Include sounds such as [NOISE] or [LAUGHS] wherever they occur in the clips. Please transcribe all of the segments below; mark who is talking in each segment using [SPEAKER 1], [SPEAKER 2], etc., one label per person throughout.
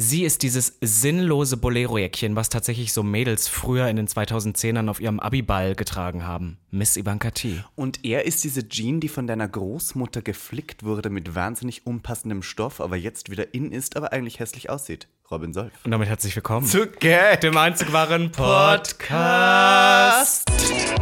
[SPEAKER 1] Sie ist dieses sinnlose Bolero-Jäckchen, was tatsächlich so Mädels früher in den 2010ern auf ihrem Abiball getragen haben. Miss Ivanka T.
[SPEAKER 2] Und er ist diese Jean, die von deiner Großmutter geflickt wurde mit wahnsinnig unpassendem Stoff, aber jetzt wieder in ist, aber eigentlich hässlich aussieht. Robin Solf.
[SPEAKER 1] Und damit herzlich willkommen
[SPEAKER 2] Zu Gag.
[SPEAKER 1] dem einzig wahren Podcast. Gag,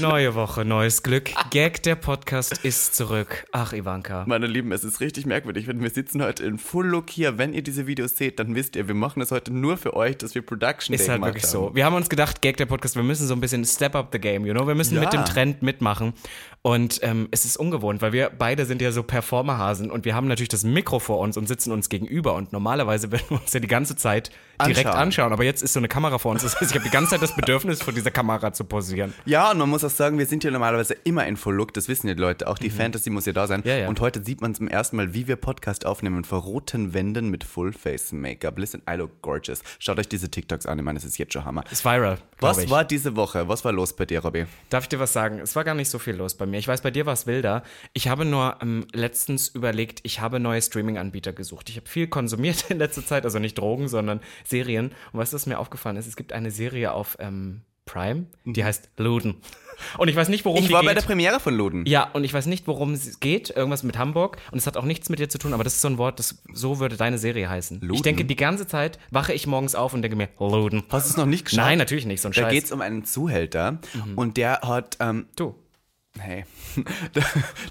[SPEAKER 1] Neue Woche, neues Glück. Gag, der Podcast ist zurück. Ach, Ivanka.
[SPEAKER 2] Meine Lieben, es ist richtig merkwürdig, denn wir sitzen heute in Full Look hier. Wenn ihr diese Videos seht, dann wisst ihr, wir machen es heute nur für euch, dass wir Production
[SPEAKER 1] Ist
[SPEAKER 2] Day
[SPEAKER 1] halt wirklich
[SPEAKER 2] haben.
[SPEAKER 1] so. Wir haben uns gedacht, Gag der Podcast, wir müssen so ein bisschen step up the game, you know? Wir müssen
[SPEAKER 2] Ja.
[SPEAKER 1] mit dem Trend mitmachen. Und ähm, es ist ungewohnt, weil wir beide sind ja so Performerhasen und wir haben natürlich das Mikro vor uns und sitzen uns gegenüber. Und normalerweise [LAUGHS] werden wir uns ja die ganze Zeit direkt
[SPEAKER 2] Anschauen.
[SPEAKER 1] Aber jetzt ist so eine Kamera vor uns. Das heißt, ich habe die ganze Zeit das Bedürfnis, vor dieser Kamera zu posieren.
[SPEAKER 2] Ja, und man muss auch sagen, wir sind ja normalerweise immer in Full Look, das wissen ja die Leute. Auch die Fantasy muss ja da sein.
[SPEAKER 1] Mhm. Ja, ja.
[SPEAKER 2] Und heute sieht man zum ersten Mal, wie wir Podcast aufnehmen vor roten Wänden mit Full Face Make-up. Listen, I look gorgeous. Schaut euch diese TikToks an, ich meine, das ist jetzt schon Hammer.
[SPEAKER 1] Ist viral.
[SPEAKER 2] Was
[SPEAKER 1] ich.
[SPEAKER 2] war diese Woche? Was war los bei dir, Robby?
[SPEAKER 1] Darf ich dir was sagen? Es war gar nicht so viel los bei mir. Ich weiß, bei dir war es wilder. Ich habe nur ähm, letztens überlegt, ich habe neue Streaming-Anbieter gesucht. Ich habe viel konsumiert [LAUGHS] in letzter Zeit, also nicht Drogen, sondern Serien. Und was mir aufgefallen ist? Es gibt eine Serie auf ähm, Prime, die heißt Luden. Und ich weiß nicht, worum
[SPEAKER 2] Ich
[SPEAKER 1] die
[SPEAKER 2] war
[SPEAKER 1] geht.
[SPEAKER 2] bei der Premiere von Luden.
[SPEAKER 1] ja, und ich weiß nicht, worum es geht. Irgendwas mit Hamburg. Und es hat auch nichts mit dir zu tun, aber das ist so ein Wort, das so würde deine Serie heißen. Ich
[SPEAKER 2] Luden?
[SPEAKER 1] denke, die ganze Zeit wache ich morgens auf und denke mir, Luden.
[SPEAKER 2] Hast du es noch nicht geschaut?
[SPEAKER 1] Nein, natürlich nicht, so ein
[SPEAKER 2] Da
[SPEAKER 1] Scheiß.
[SPEAKER 2] geht es um einen Zuhälter und der hat, ähm,
[SPEAKER 1] du.
[SPEAKER 2] Hey, [LAUGHS] da,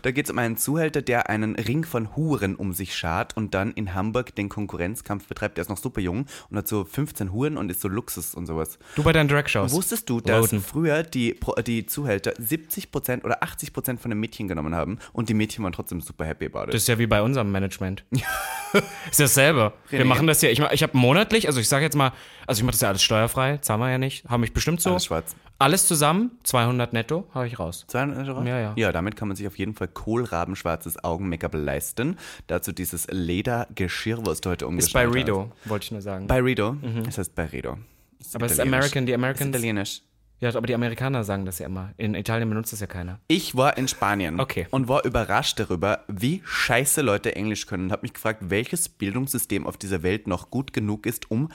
[SPEAKER 2] da geht es um einen Zuhälter, der einen Ring von Huren um sich schart und dann in Hamburg den Konkurrenzkampf betreibt. Der ist noch super jung und hat so 15 Huren und ist so Luxus und sowas.
[SPEAKER 1] Du bei deinen Drag-Shows.
[SPEAKER 2] Wusstest du, dass
[SPEAKER 1] Loden.
[SPEAKER 2] früher die, die Zuhälter 70% oder 80% von den Mädchen genommen haben und die Mädchen waren trotzdem super happy about it?
[SPEAKER 1] Das ist ja wie bei unserem Management. [LAUGHS] ist dasselbe. Wir
[SPEAKER 2] René.
[SPEAKER 1] machen das ja, ich, ich habe monatlich, also ich sage jetzt mal, also ich mache das ja alles steuerfrei, zahlen wir ja nicht, habe ich bestimmt so.
[SPEAKER 2] Alles schwarz.
[SPEAKER 1] Alles zusammen, 200 netto, habe ich raus.
[SPEAKER 2] 200 Euro?
[SPEAKER 1] Ja, ja.
[SPEAKER 2] Ja, damit kann man sich auf jeden Fall kohlrabenschwarzes Augen-Make-up leisten. Dazu dieses Ledergeschirr, was du heute
[SPEAKER 1] Ist
[SPEAKER 2] umgestellt
[SPEAKER 1] bei
[SPEAKER 2] hast.
[SPEAKER 1] Redo, wollte ich nur sagen.
[SPEAKER 2] Bei Redo? Das heißt bei Redo. Das
[SPEAKER 1] aber es ist. American, die
[SPEAKER 2] Das ist
[SPEAKER 1] Americans.
[SPEAKER 2] italienisch.
[SPEAKER 1] Ja, aber die Amerikaner sagen das ja immer. In Italien benutzt das ja keiner.
[SPEAKER 2] Ich war in Spanien
[SPEAKER 1] Okay.
[SPEAKER 2] und war überrascht darüber, wie scheiße Leute Englisch können und habe mich gefragt, welches Bildungssystem auf dieser Welt noch gut genug ist, um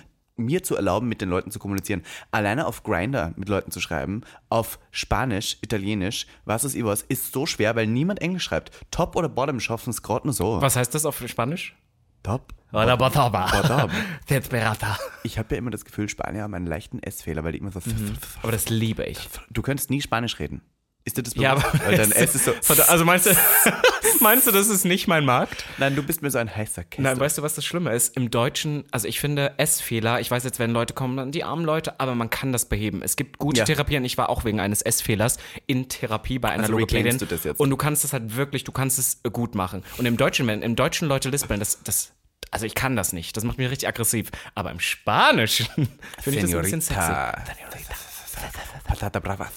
[SPEAKER 2] mir zu erlauben, mit den Leuten zu kommunizieren. Alleine auf Grinder mit Leuten zu schreiben, auf Spanisch, Italienisch, was ist was, ist so schwer, weil niemand Englisch schreibt. Top oder Bottom schaffen es gerade nur so.
[SPEAKER 1] Was heißt das auf Spanisch?
[SPEAKER 2] Top?
[SPEAKER 1] Oder
[SPEAKER 2] Bottom.
[SPEAKER 1] Desperata. [LAUGHS]
[SPEAKER 2] Ich habe ja immer das Gefühl, Spanier haben einen leichten S-Fehler, weil die immer so.
[SPEAKER 1] Aber das liebe ich.
[SPEAKER 2] Du könntest nie Spanisch reden. Ist dir das
[SPEAKER 1] Ja,
[SPEAKER 2] bewusst?
[SPEAKER 1] aber
[SPEAKER 2] Weil dein S ist so.
[SPEAKER 1] Also meinst du, [LAUGHS] meinst du, das ist nicht mein Markt?
[SPEAKER 2] Nein, du bist mir so ein heißer Käse.
[SPEAKER 1] Nein, weißt du, was das Schlimme ist? Im Deutschen, also ich finde S-Fehler, ich weiß jetzt, wenn Leute kommen, dann die armen Leute, aber man kann das beheben. Es gibt gute
[SPEAKER 2] Ja.
[SPEAKER 1] Therapien. Ich war auch wegen eines S-Fehlers in Therapie bei einer
[SPEAKER 2] Also
[SPEAKER 1] Logopädin.
[SPEAKER 2] du das jetzt?
[SPEAKER 1] Und du kannst es halt wirklich, du kannst es äh, gut machen. Und im Deutschen, wenn im Deutschen Leute lispeln, das, das, also ich kann das nicht. Das macht mich richtig aggressiv. Aber im Spanischen [LAUGHS] finde ich das ein bisschen sexy.
[SPEAKER 2] Senorita. Patata bravas.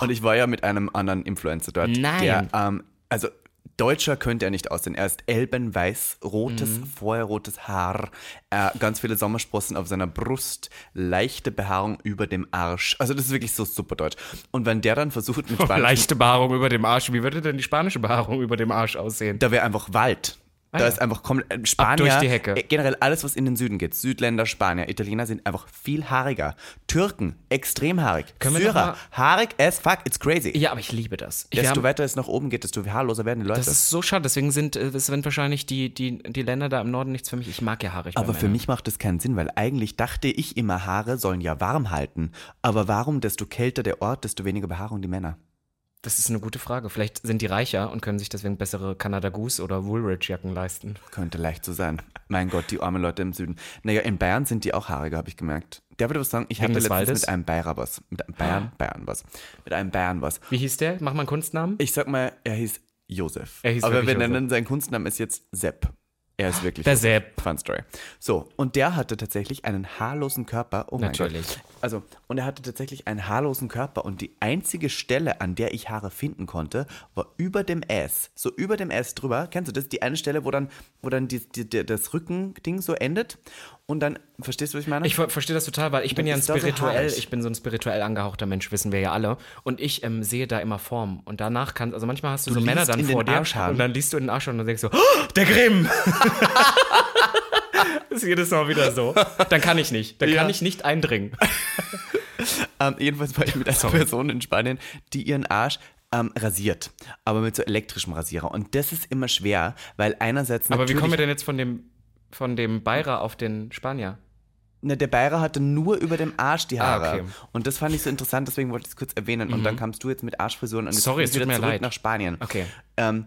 [SPEAKER 2] Und ich war ja mit einem anderen Influencer dort.
[SPEAKER 1] Nein.
[SPEAKER 2] Der, ähm, also Deutscher könnte er nicht aussehen. Er ist elbenweiß, rotes,
[SPEAKER 1] Mhm.
[SPEAKER 2] feuerrotes Haar, äh, ganz viele Sommersprossen auf seiner Brust, leichte Behaarung über dem Arsch. Also das ist wirklich so super deutsch. Und wenn der dann versucht mit [LAUGHS] Spanisch,
[SPEAKER 1] Leichte Behaarung über dem Arsch. Wie würde denn die spanische Behaarung über dem Arsch aussehen?
[SPEAKER 2] da wäre einfach Wald. Da
[SPEAKER 1] ja.
[SPEAKER 2] ist einfach komplett äh, Spanier.
[SPEAKER 1] durch die Hecke.
[SPEAKER 2] äh, Generell alles, was in den Süden geht. Südländer, Spanier, Italiener sind einfach viel haariger. Türken, extrem haarig.
[SPEAKER 1] Können
[SPEAKER 2] Syrer, haarig as fuck, it's crazy.
[SPEAKER 1] Ja, aber ich liebe das. Wir
[SPEAKER 2] Desto weiter es nach oben geht, desto haarloser werden die Leute.
[SPEAKER 1] Das ist so schade, deswegen sind, äh, sind wahrscheinlich die, die, die Länder da im Norden nichts für mich. Ich mag ja haarig.
[SPEAKER 2] aber für mich macht das keinen Sinn, weil eigentlich dachte ich immer, Haare sollen ja warm halten. Aber warum, desto kälter der Ort, desto weniger Behaarung die Männer?
[SPEAKER 1] Das ist eine gute Frage. Vielleicht sind die reicher und können sich deswegen bessere Canada Goose oder Woolrich-Jacken leisten.
[SPEAKER 2] Könnte leicht so sein. Mein Gott, die armen Leute im Süden. Naja, in Bayern sind die auch haariger, habe ich gemerkt. Der würde was sagen, ich
[SPEAKER 1] Wegen
[SPEAKER 2] hatte letztens
[SPEAKER 1] Waldes?
[SPEAKER 2] mit einem Bayer was. Mit einem Bayern, Bayern was. Mit einem Bayern was.
[SPEAKER 1] Wie hieß der? Mach mal einen Kunstnamen.
[SPEAKER 2] Ich sag mal, er hieß Josef.
[SPEAKER 1] Er hieß
[SPEAKER 2] Aber wir
[SPEAKER 1] Josef.
[SPEAKER 2] nennen sein Kunstname ist jetzt Sepp. Er ist wirklich.
[SPEAKER 1] Der Sepp.
[SPEAKER 2] Fun Story. So, und der hatte tatsächlich einen haarlosen Körper. Oh
[SPEAKER 1] Natürlich.
[SPEAKER 2] Gott. Also, und er hatte tatsächlich einen haarlosen Körper und die einzige Stelle, an der ich Haare finden konnte, war über dem S. So über dem S drüber. Kennst du das? Die eine Stelle, wo dann, wo dann die, die, die, das Rückending so endet. Und dann, verstehst du, was ich meine?
[SPEAKER 1] Ich ver verstehe das total, weil ich bin
[SPEAKER 2] dann
[SPEAKER 1] ja ein
[SPEAKER 2] so
[SPEAKER 1] spirituell, ich bin so ein spirituell angehauchter Mensch, wissen wir ja alle. Und ich ähm, sehe da immer Form. Und danach kannst, also manchmal hast du,
[SPEAKER 2] Du
[SPEAKER 1] so Männer dann vor dir
[SPEAKER 2] Arschhaaren.
[SPEAKER 1] und dann liest du in den Arsch und dann denkst du, oh, der Grimm! [LAUGHS] das ist jedes Mal wieder so. Dann kann ich nicht. Dann
[SPEAKER 2] Ja.
[SPEAKER 1] kann ich nicht eindringen. [LAUGHS]
[SPEAKER 2] Ähm, jedenfalls war ich mit einer
[SPEAKER 1] Sorry.
[SPEAKER 2] Person in Spanien, die ihren Arsch ähm, rasiert, aber mit so elektrischem Rasierer. Und das ist immer schwer, weil einerseits
[SPEAKER 1] Aber wie
[SPEAKER 2] natürlich,
[SPEAKER 1] kommen wir denn jetzt von dem, von dem Bayer auf den Spanier?
[SPEAKER 2] Ne, der Bayer hatte nur über dem Arsch die Haare.
[SPEAKER 1] Ah, okay. Mhm.
[SPEAKER 2] Und das fand ich so interessant, deswegen wollte ich es kurz erwähnen. Und dann kamst du jetzt mit Arschfrisuren und jetzt
[SPEAKER 1] Sorry, es tut
[SPEAKER 2] wieder
[SPEAKER 1] mir
[SPEAKER 2] zurück
[SPEAKER 1] leid.
[SPEAKER 2] nach Spanien.
[SPEAKER 1] Okay.
[SPEAKER 2] Ähm,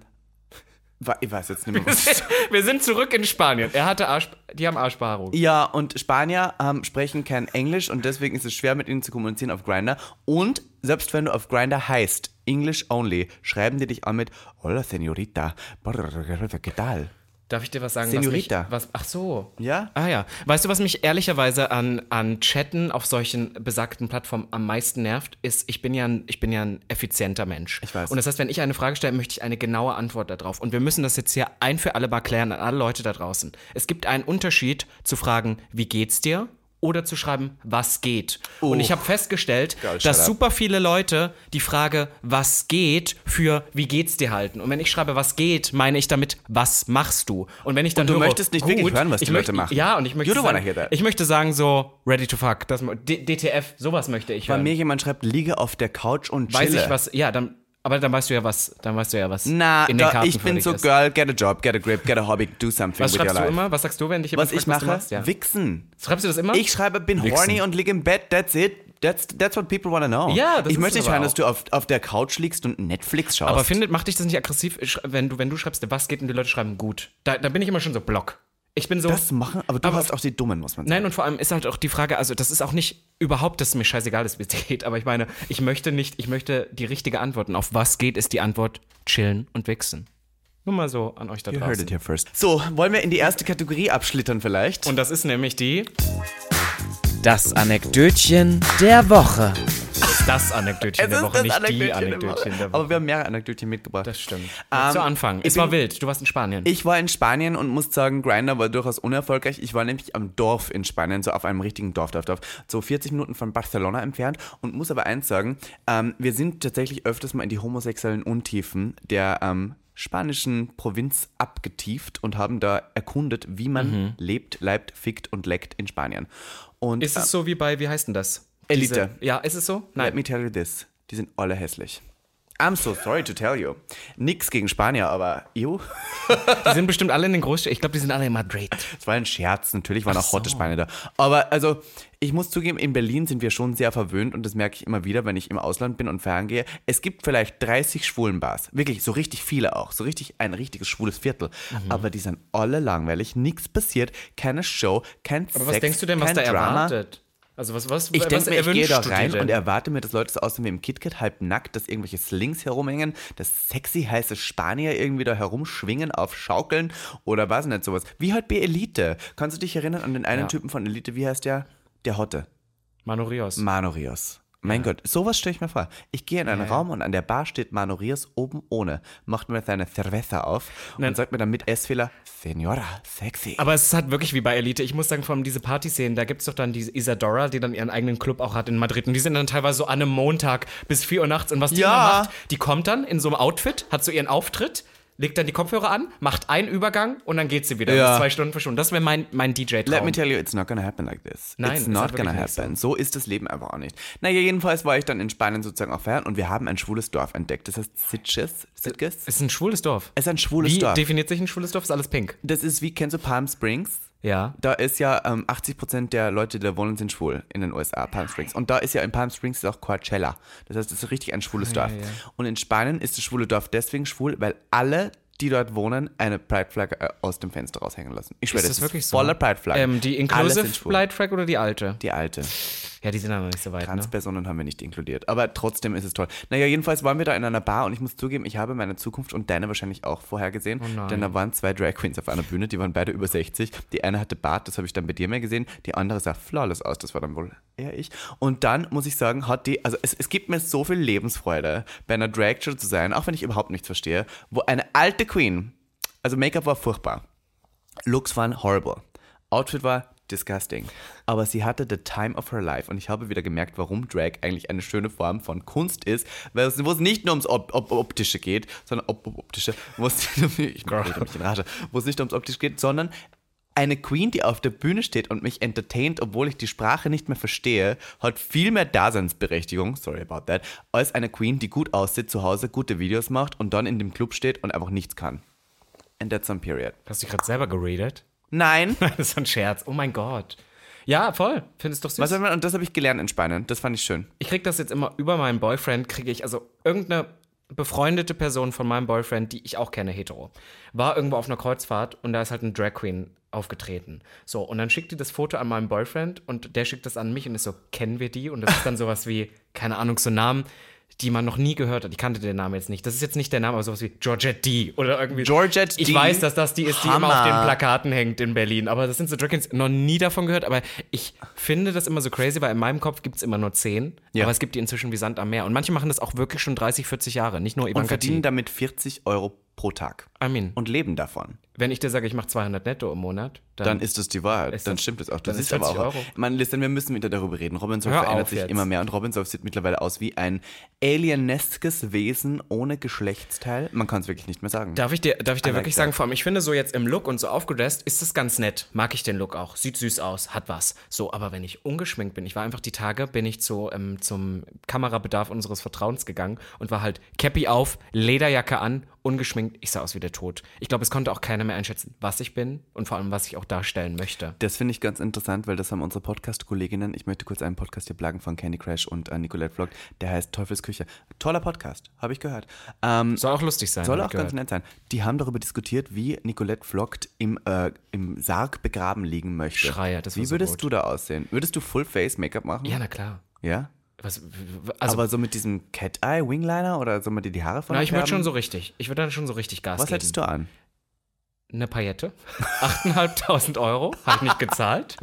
[SPEAKER 2] ich weiß jetzt nicht mehr, [LAUGHS] was
[SPEAKER 1] Wir sind zurück in Spanien. Er hatte Arsch, die haben Arschbehaarung.
[SPEAKER 2] Ja, und Spanier ähm, sprechen kein Englisch und deswegen ist es schwer, mit ihnen zu kommunizieren auf Grinder. Und selbst wenn du auf Grinder heißt, English only, schreiben die dich an mit Hola, Señorita. ¿Qué tal?
[SPEAKER 1] Darf ich dir was sagen?
[SPEAKER 2] Senorita.
[SPEAKER 1] Was, mich, was Ach so.
[SPEAKER 2] Ja?
[SPEAKER 1] Ah ja. Weißt du, was mich ehrlicherweise an, an Chatten auf solchen besagten Plattformen am meisten nervt, ist, ich bin ja ein, ich bin ja ein effizienter Mensch.
[SPEAKER 2] Ich weiß.
[SPEAKER 1] Und das heißt, wenn ich eine Frage stelle, möchte ich eine genaue Antwort darauf. Und wir müssen das jetzt hier ein für alle Mal klären an alle Leute da draußen. Es gibt einen Unterschied zu fragen, wie geht's dir? Oder zu schreiben, was geht. Und ich habe festgestellt,
[SPEAKER 2] Geil,
[SPEAKER 1] dass
[SPEAKER 2] up.
[SPEAKER 1] super viele Leute die Frage, was geht, für wie geht's dir halten. Und wenn ich schreibe, was geht, meine ich damit, was machst du? Und wenn ich dann
[SPEAKER 2] du
[SPEAKER 1] höre,
[SPEAKER 2] möchtest nicht wirklich hören, was die Leute
[SPEAKER 1] möchte,
[SPEAKER 2] machen.
[SPEAKER 1] Ja, und ich möchte, sagen, ich möchte sagen so, ready to fuck, das, DTF, sowas möchte ich hören.
[SPEAKER 2] mir jemand schreibt, liege auf der Couch und chille.
[SPEAKER 1] Weiß ich was, ja, dann, aber dann weißt du ja was, dann weißt du ja was
[SPEAKER 2] Na,
[SPEAKER 1] in den
[SPEAKER 2] da,
[SPEAKER 1] Karten
[SPEAKER 2] ich bin so,
[SPEAKER 1] ist.
[SPEAKER 2] girl, get a job, get a grip, get a hobby, do something
[SPEAKER 1] Was
[SPEAKER 2] with your
[SPEAKER 1] schreibst du
[SPEAKER 2] life.
[SPEAKER 1] immer? Was sagst du, wenn dich jemand
[SPEAKER 2] Was ich
[SPEAKER 1] fragt,
[SPEAKER 2] mache?
[SPEAKER 1] was? Ja.
[SPEAKER 2] Wichsen.
[SPEAKER 1] Schreibst du das immer?
[SPEAKER 2] Ich schreibe, bin
[SPEAKER 1] Wichsen.
[SPEAKER 2] horny und liege im Bett, that's it. That's, that's what people wanna know.
[SPEAKER 1] Ja, das
[SPEAKER 2] Ich
[SPEAKER 1] ist
[SPEAKER 2] möchte nicht hören, dass du auf, auf der Couch liegst und Netflix schaust.
[SPEAKER 1] aber findet, macht dich das nicht aggressiv, wenn du, wenn du schreibst, was geht und die Leute schreiben gut? Da, da bin ich immer schon so block. Ich bin so.
[SPEAKER 2] das machen, aber du
[SPEAKER 1] Aber-
[SPEAKER 2] hast auch die Dummen, muss man sagen.
[SPEAKER 1] Nein, und vor allem ist halt auch die Frage, also das ist auch nicht überhaupt, dass es mir scheißegal ist, wie es [LAUGHS] geht, aber ich meine, ich möchte nicht, ich möchte die richtige Antworten. Auf was geht, ist die Antwort chillen und wichsen. Nur mal so an euch da
[SPEAKER 2] You heard
[SPEAKER 1] draußen.
[SPEAKER 2] it here first. So, wollen wir in die erste Kategorie abschlittern vielleicht?
[SPEAKER 1] Und das ist nämlich die,
[SPEAKER 3] Das Anekdötchen der Woche.
[SPEAKER 1] Das Anekdötchen der Woche, nicht die Anekdötchen der Woche.
[SPEAKER 2] Aber wir haben mehrere Anekdötchen mitgebracht.
[SPEAKER 1] Das stimmt.
[SPEAKER 2] Ähm,
[SPEAKER 1] Zu Anfang. Es war wild. Du warst in Spanien.
[SPEAKER 2] Ich war in Spanien und muss sagen, Grinder war durchaus unerfolgreich. Ich war nämlich am Dorf in Spanien, so auf einem richtigen Dorf, Dorf, Dorf, so 40 Minuten von Barcelona entfernt und muss aber eins sagen, ähm, wir sind tatsächlich öfters mal in die homosexuellen Untiefen der ähm, spanischen Provinz abgetieft und haben da erkundet, wie man lebt, leibt, fickt und leckt in Spanien. Und
[SPEAKER 1] Mhm. ist es so wie bei, wie heißt denn das?
[SPEAKER 2] Elite.
[SPEAKER 1] Diese, ja, ist es so?
[SPEAKER 2] Let
[SPEAKER 1] Nein.
[SPEAKER 2] me tell you this. Die sind alle hässlich. I'm so sorry to tell you. Nix gegen Spanier, aber you? [LAUGHS]
[SPEAKER 1] Die sind bestimmt alle in den Großstädten. Ich glaube, die sind alle in Madrid.
[SPEAKER 2] Es war ein Scherz, natürlich waren auch hotte Spanier da. Aber also, ich muss zugeben, in Berlin sind wir schon sehr verwöhnt und das merke ich immer wieder, wenn ich im Ausland bin und feiern gehe. Es gibt vielleicht 30 Schwulenbars. Wirklich, so richtig viele auch. So richtig ein richtiges schwules Viertel.
[SPEAKER 1] Mhm.
[SPEAKER 2] Aber die sind alle langweilig, nichts passiert, keine Show, kein
[SPEAKER 1] Aber
[SPEAKER 2] Sex,
[SPEAKER 1] was denkst du denn, was da
[SPEAKER 2] Drama.
[SPEAKER 1] erwartet? Also was, was,
[SPEAKER 2] Ich denke mir, ich gehe da rein und erwarte mir, dass Leute so aussehen wie im KitKat, halb nackt, dass irgendwelche Slings herumhängen, dass sexy heiße Spanier irgendwie da herumschwingen auf Schaukeln oder was nicht sowas. Wie halt bei Elite. Kannst du dich erinnern an den einen
[SPEAKER 1] Ja.
[SPEAKER 2] Typen von Elite, wie heißt der? Der Hotte.
[SPEAKER 1] Manu Rios.
[SPEAKER 2] Mein Gott, sowas stelle ich mir vor. Ich gehe in einen Raum und an der Bar steht Rios oben ohne, macht mir seine Cerveza auf
[SPEAKER 1] Nein.
[SPEAKER 2] und sagt mir dann mit Essfehler, Senora, sexy.
[SPEAKER 1] Aber es ist halt wirklich wie bei Elite. Ich muss sagen, vor allem diese Partyszenen, da gibt es doch dann diese Isadora, die dann ihren eigenen Club auch hat in Madrid. Und die sind dann teilweise so an einem Montag bis 4 Uhr nachts. Und was die
[SPEAKER 2] Ja.
[SPEAKER 1] immer macht, die kommt dann in so einem Outfit, hat so ihren Auftritt, legt dann die Kopfhörer an, macht einen Übergang und dann geht sie wieder.
[SPEAKER 2] Ja.
[SPEAKER 1] Zwei Stunden verschwunden. Das wäre mein, mein DJ-Traum.
[SPEAKER 2] Let me tell you, it's not gonna happen like this.
[SPEAKER 1] Nein,
[SPEAKER 2] it's not gonna happen. So. ist das Leben einfach auch nicht. Naja, jedenfalls war ich dann in Spanien sozusagen auch feiern und wir haben ein schwules Dorf entdeckt. Das heißt Sitges. Sitges?
[SPEAKER 1] Es ist ein schwules Dorf.
[SPEAKER 2] Es ist ein schwules
[SPEAKER 1] Wie
[SPEAKER 2] Dorf.
[SPEAKER 1] definiert sich ein schwules Dorf? Ist alles pink.
[SPEAKER 2] Das ist wie, kennst du Palm Springs?
[SPEAKER 1] Ja.
[SPEAKER 2] Da ist ja ähm, 80% der Leute, die da wohnen, sind schwul in den USA, Palm Springs. Und da ist ja in Palm Springs ist auch Coachella. Das heißt, es ist richtig ein schwules Dorf.
[SPEAKER 1] ja.
[SPEAKER 2] Und in Spanien ist das schwule Dorf deswegen schwul, weil alle, die dort wohnen, eine Pride-Flagge äh, aus dem Fenster raushängen lassen. Ich schwöre,
[SPEAKER 1] Ist
[SPEAKER 2] das
[SPEAKER 1] das wirklich
[SPEAKER 2] ist
[SPEAKER 1] so?
[SPEAKER 2] voller Pride-Flagge.
[SPEAKER 1] Ähm, die Inclusive. Blight Track oder die alte?
[SPEAKER 2] Die alte.
[SPEAKER 1] Ja, die sind aber nicht so weit, ne?
[SPEAKER 2] Transpersonen haben wir nicht inkludiert. Aber trotzdem ist es toll. Naja, jedenfalls waren wir da in einer Bar und ich muss zugeben, ich habe meine Zukunft und deine wahrscheinlich auch vorhergesehen.
[SPEAKER 1] Oh
[SPEAKER 2] denn da waren zwei Drag Queens auf einer Bühne, die waren beide über 60. Die eine hatte Bart, das habe ich dann bei dir mehr gesehen. Die andere sah flawless aus, das war dann wohl eher ich. Und dann muss ich sagen, hat die, also es, es gibt mir so viel Lebensfreude, bei einer Drag Show zu sein, auch wenn ich überhaupt nichts verstehe, wo eine alte Queen, also Make-up war furchtbar. Looks waren horrible. Outfit war disgusting. Aber sie hatte the time of her life. Und ich habe wieder gemerkt, warum Drag eigentlich eine schöne Form von Kunst ist, weil es, wo es nicht nur ums Op Op Optische geht, sondern Op Optische, wo es, [LAUGHS] ich rede mich in Rage, wo es nicht ums Optische geht, sondern eine Queen, die auf der Bühne steht und mich entertaint, obwohl ich die Sprache nicht mehr verstehe, hat viel mehr Daseinsberechtigung, sorry about that, als eine Queen, die gut aussieht, zu Hause gute Videos macht und dann in dem Club steht und einfach nichts kann. And that's on period.
[SPEAKER 1] Hast du dich gerade selber geredet?
[SPEAKER 2] Nein. [LAUGHS]
[SPEAKER 1] das ist ein Scherz. Oh mein Gott. Ja, voll. Findest doch süß.
[SPEAKER 2] Was und das habe ich gelernt in Spanien. Das fand ich schön.
[SPEAKER 1] ich krieg das jetzt immer über meinen Boyfriend, kriege ich, also irgendeine befreundete Person von meinem Boyfriend, die ich auch kenne, hetero, war irgendwo auf einer Kreuzfahrt und da ist halt eine Drag Queen aufgetreten. So, und dann schickt die das Foto an meinen Boyfriend und der schickt das an mich und ist so, kennen wir die? Und das ist dann sowas wie, keine Ahnung, so Namen, die man noch nie gehört hat. Ich kannte den Namen jetzt nicht. Das ist jetzt nicht der Name, aber sowas wie Georgette D. Oder irgendwie.
[SPEAKER 2] Georgette
[SPEAKER 1] Ich
[SPEAKER 2] D.
[SPEAKER 1] weiß, dass das die ist, die immer
[SPEAKER 2] Hammer.
[SPEAKER 1] auf den Plakaten hängt in Berlin. Aber das sind so Drag Queens, noch nie davon gehört. Aber ich finde das immer so crazy, weil in meinem Kopf gibt es immer nur zehn.
[SPEAKER 2] Ja.
[SPEAKER 1] Aber es gibt die inzwischen wie Sand am Meer. Und manche machen das auch wirklich schon 30, 40 Jahre. Nicht nur
[SPEAKER 2] Und
[SPEAKER 1] Ivanka
[SPEAKER 2] verdienen
[SPEAKER 1] T.
[SPEAKER 2] damit 40 Euro pro Tag.
[SPEAKER 1] I mean,
[SPEAKER 2] Und leben davon.
[SPEAKER 1] Wenn ich dir sage, ich mache 200 netto im Monat, dann,
[SPEAKER 2] Dann ist das die Wahrheit.
[SPEAKER 1] Ist
[SPEAKER 2] dann
[SPEAKER 1] das-
[SPEAKER 2] stimmt es auch.
[SPEAKER 1] Dann ist
[SPEAKER 2] aber
[SPEAKER 1] 40
[SPEAKER 2] auch.
[SPEAKER 1] Euro.
[SPEAKER 2] Man, listen, wir müssen wieder darüber reden. Robin Solf
[SPEAKER 1] Hör
[SPEAKER 2] verändert sich
[SPEAKER 1] jetzt.
[SPEAKER 2] immer mehr und Robin Solf sieht mittlerweile aus wie ein alieneskes Wesen ohne Geschlechtsteil. Man kann es wirklich nicht mehr sagen.
[SPEAKER 1] Darf ich dir, darf ich dir
[SPEAKER 2] I like
[SPEAKER 1] wirklich
[SPEAKER 2] that.
[SPEAKER 1] sagen, vor allem, ich finde so jetzt im Look und so aufgedresst ist das ganz nett. Mag ich den Look auch. Sieht süß aus, hat was. So, aber wenn ich ungeschminkt bin, ich war einfach die Tage, bin ich zu, ähm, zum Kamerabedarf unseres Vertrauens gegangen und war halt Cappy auf, Lederjacke an, ungeschminkt. Ich sah aus wie der Tod. Ich glaube, es konnte auch keiner mehr einschätzen, was ich bin und vor allem, was ich auch darstellen möchte.
[SPEAKER 2] Das finde ich ganz interessant, weil das haben unsere Podcast-Kolleginnen. Ich möchte kurz einen Podcast hier pluggen von Candy Crash und äh, Nicolette Vlog. Der heißt Teufelsküche. Toller Podcast, habe ich gehört. Ähm,
[SPEAKER 1] Soll auch lustig sein.
[SPEAKER 2] Soll auch ganz nett sein. Die haben darüber diskutiert, wie Nicolette Vlogt im, äh, im Sarg begraben liegen möchte.
[SPEAKER 1] Schreier, das war
[SPEAKER 2] Wie
[SPEAKER 1] so
[SPEAKER 2] würdest
[SPEAKER 1] gut.
[SPEAKER 2] du da aussehen? Würdest du Full-Face-Make-up machen?
[SPEAKER 1] Ja, na klar.
[SPEAKER 2] Ja?
[SPEAKER 1] Was, also,
[SPEAKER 2] Aber so mit diesem Cat-Eye-Wingliner oder soll man dir die Haare von
[SPEAKER 1] na, ich würde schon so richtig. Ich würde dann schon so richtig Gas
[SPEAKER 2] Was
[SPEAKER 1] geben.
[SPEAKER 2] hättest du an?
[SPEAKER 1] Eine Paillette. [LAUGHS] 8.500 Euro, habe ich nicht gezahlt.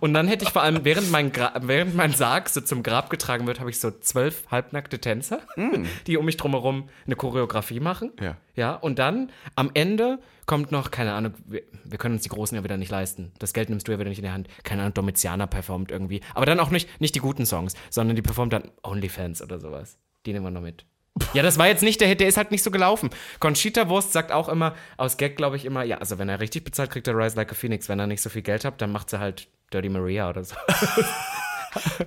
[SPEAKER 1] Und dann hätte ich vor allem, während mein, Gra während mein Sarg so zum Grab getragen wird, habe ich so zwölf halbnackte Tänzer, [LAUGHS] die um mich drumherum eine Choreografie machen.
[SPEAKER 2] Ja.
[SPEAKER 1] Ja, und dann am Ende kommt noch, keine Ahnung, wir, wir können uns die Großen ja wieder nicht leisten. Das Geld nimmst du ja wieder nicht in die Hand. Keine Ahnung, Domitianer performt irgendwie. Aber dann auch nicht, nicht die guten Songs, sondern die performt dann OnlyFans oder sowas. Die nehmen wir noch mit. Ja, das war jetzt nicht der Hit, der ist halt nicht so gelaufen. Conchita Wurst sagt auch immer, aus Gag glaube ich immer, ja, also wenn er richtig bezahlt, kriegt er Rise Like a Phoenix. Wenn er nicht so viel Geld hat, dann macht sie halt Dirty Maria oder so. [LAUGHS]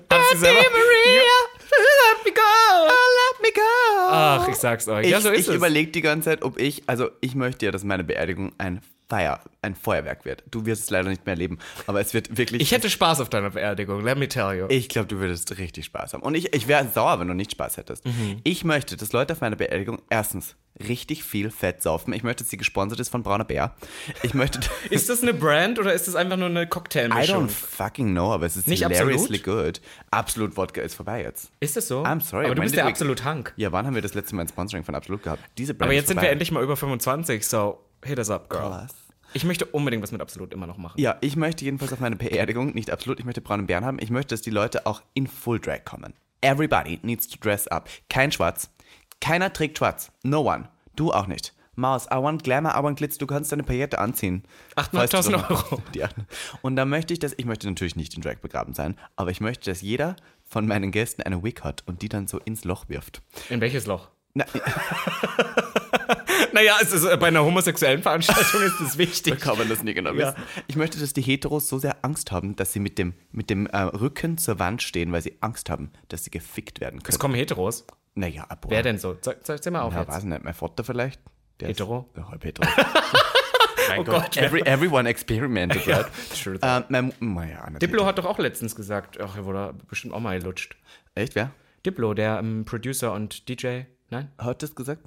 [SPEAKER 1] Dirty Maria, let me go, let me go. Ach, ich sag's euch.
[SPEAKER 2] Ich,
[SPEAKER 1] ja, so ist
[SPEAKER 2] ich überlege die ganze Zeit, ob ich, also ich möchte ja, dass meine Beerdigung ein Feier, ein Feuerwerk wird. Du wirst es leider nicht mehr erleben, aber es wird wirklich.
[SPEAKER 1] Ich hätte Spaß auf deiner Beerdigung, let me tell you.
[SPEAKER 2] Ich glaube, du würdest richtig Spaß haben. Und ich, ich wäre sauer, wenn du nicht Spaß hättest.
[SPEAKER 1] Mhm.
[SPEAKER 2] Ich möchte, dass Leute auf meiner Beerdigung erstens richtig viel Fett saufen. Ich möchte, dass sie gesponsert ist von Brauner Bär. Ich möchte. [LAUGHS] [LAUGHS]
[SPEAKER 1] ist das eine Brand oder ist das einfach nur eine
[SPEAKER 2] I
[SPEAKER 1] Cocktailmischung?
[SPEAKER 2] don't fucking know, aber es ist
[SPEAKER 1] Nicht
[SPEAKER 2] hilariously good. Absolut Wodka ist vorbei jetzt.
[SPEAKER 1] Ist das so?
[SPEAKER 2] I'm sorry.
[SPEAKER 1] Aber du bist der absolut Hank.
[SPEAKER 2] Ja, wann haben wir das letzte Mal ein Sponsoring von Absolut gehabt? Diese Brand
[SPEAKER 1] Aber jetzt sind wir endlich mal über 25, so hit us up, girl.
[SPEAKER 2] Krass.
[SPEAKER 1] Ich möchte unbedingt was mit Absolut immer noch machen.
[SPEAKER 2] Ja, ich möchte jedenfalls auf meine Beerdigung, nicht absolut, ich möchte braunen Bären haben. Ich möchte, dass die Leute auch in Full Drag kommen. Everybody needs to dress up. Kein Schwarz. Keiner trägt Schwarz. No one. Du auch nicht. Maus, I want Glamour, I want Glitz. Du kannst deine Paillette anziehen.
[SPEAKER 1] 8.500
[SPEAKER 2] Falls du doch-
[SPEAKER 1] Euro. [LAUGHS]
[SPEAKER 2] Die acht- Und dann möchte ich, dass, ich möchte natürlich nicht in Drag begraben sein, aber ich möchte, dass jeder von meinen Gästen eine Wig hat und die dann so ins Loch wirft.
[SPEAKER 1] In welches Loch?
[SPEAKER 2] Na, [LAUGHS]
[SPEAKER 1] Naja, es ist, äh, bei einer homosexuellen Veranstaltung ist es wichtig. [LAUGHS]
[SPEAKER 2] kann man das nie genau
[SPEAKER 1] Ja.
[SPEAKER 2] wissen. Ich möchte, dass die Heteros so sehr Angst haben, dass sie mit dem, mit dem äh, Rücken zur Wand stehen, weil sie Angst haben, dass sie gefickt werden
[SPEAKER 1] Es
[SPEAKER 2] können.
[SPEAKER 1] kommen Heteros.
[SPEAKER 2] Naja, boah.
[SPEAKER 1] Wer denn so? Sag, sag mal auf
[SPEAKER 2] Ja,
[SPEAKER 1] jetzt.
[SPEAKER 2] weiß nicht, mein Vater vielleicht? Der
[SPEAKER 1] Hetero?
[SPEAKER 2] Ist, ja, halb hetero. [LAUGHS]
[SPEAKER 1] oh Gott.
[SPEAKER 2] Every, everyone experimented, right?
[SPEAKER 1] true.
[SPEAKER 2] ähm, mein, naja,
[SPEAKER 1] Diplo hat doch auch letztens gesagt, ach, er wurde bestimmt auch mal gelutscht.
[SPEAKER 2] Echt, wer?
[SPEAKER 1] Diplo, der ähm, Producer und DJ, nein?
[SPEAKER 2] Hat das gesagt?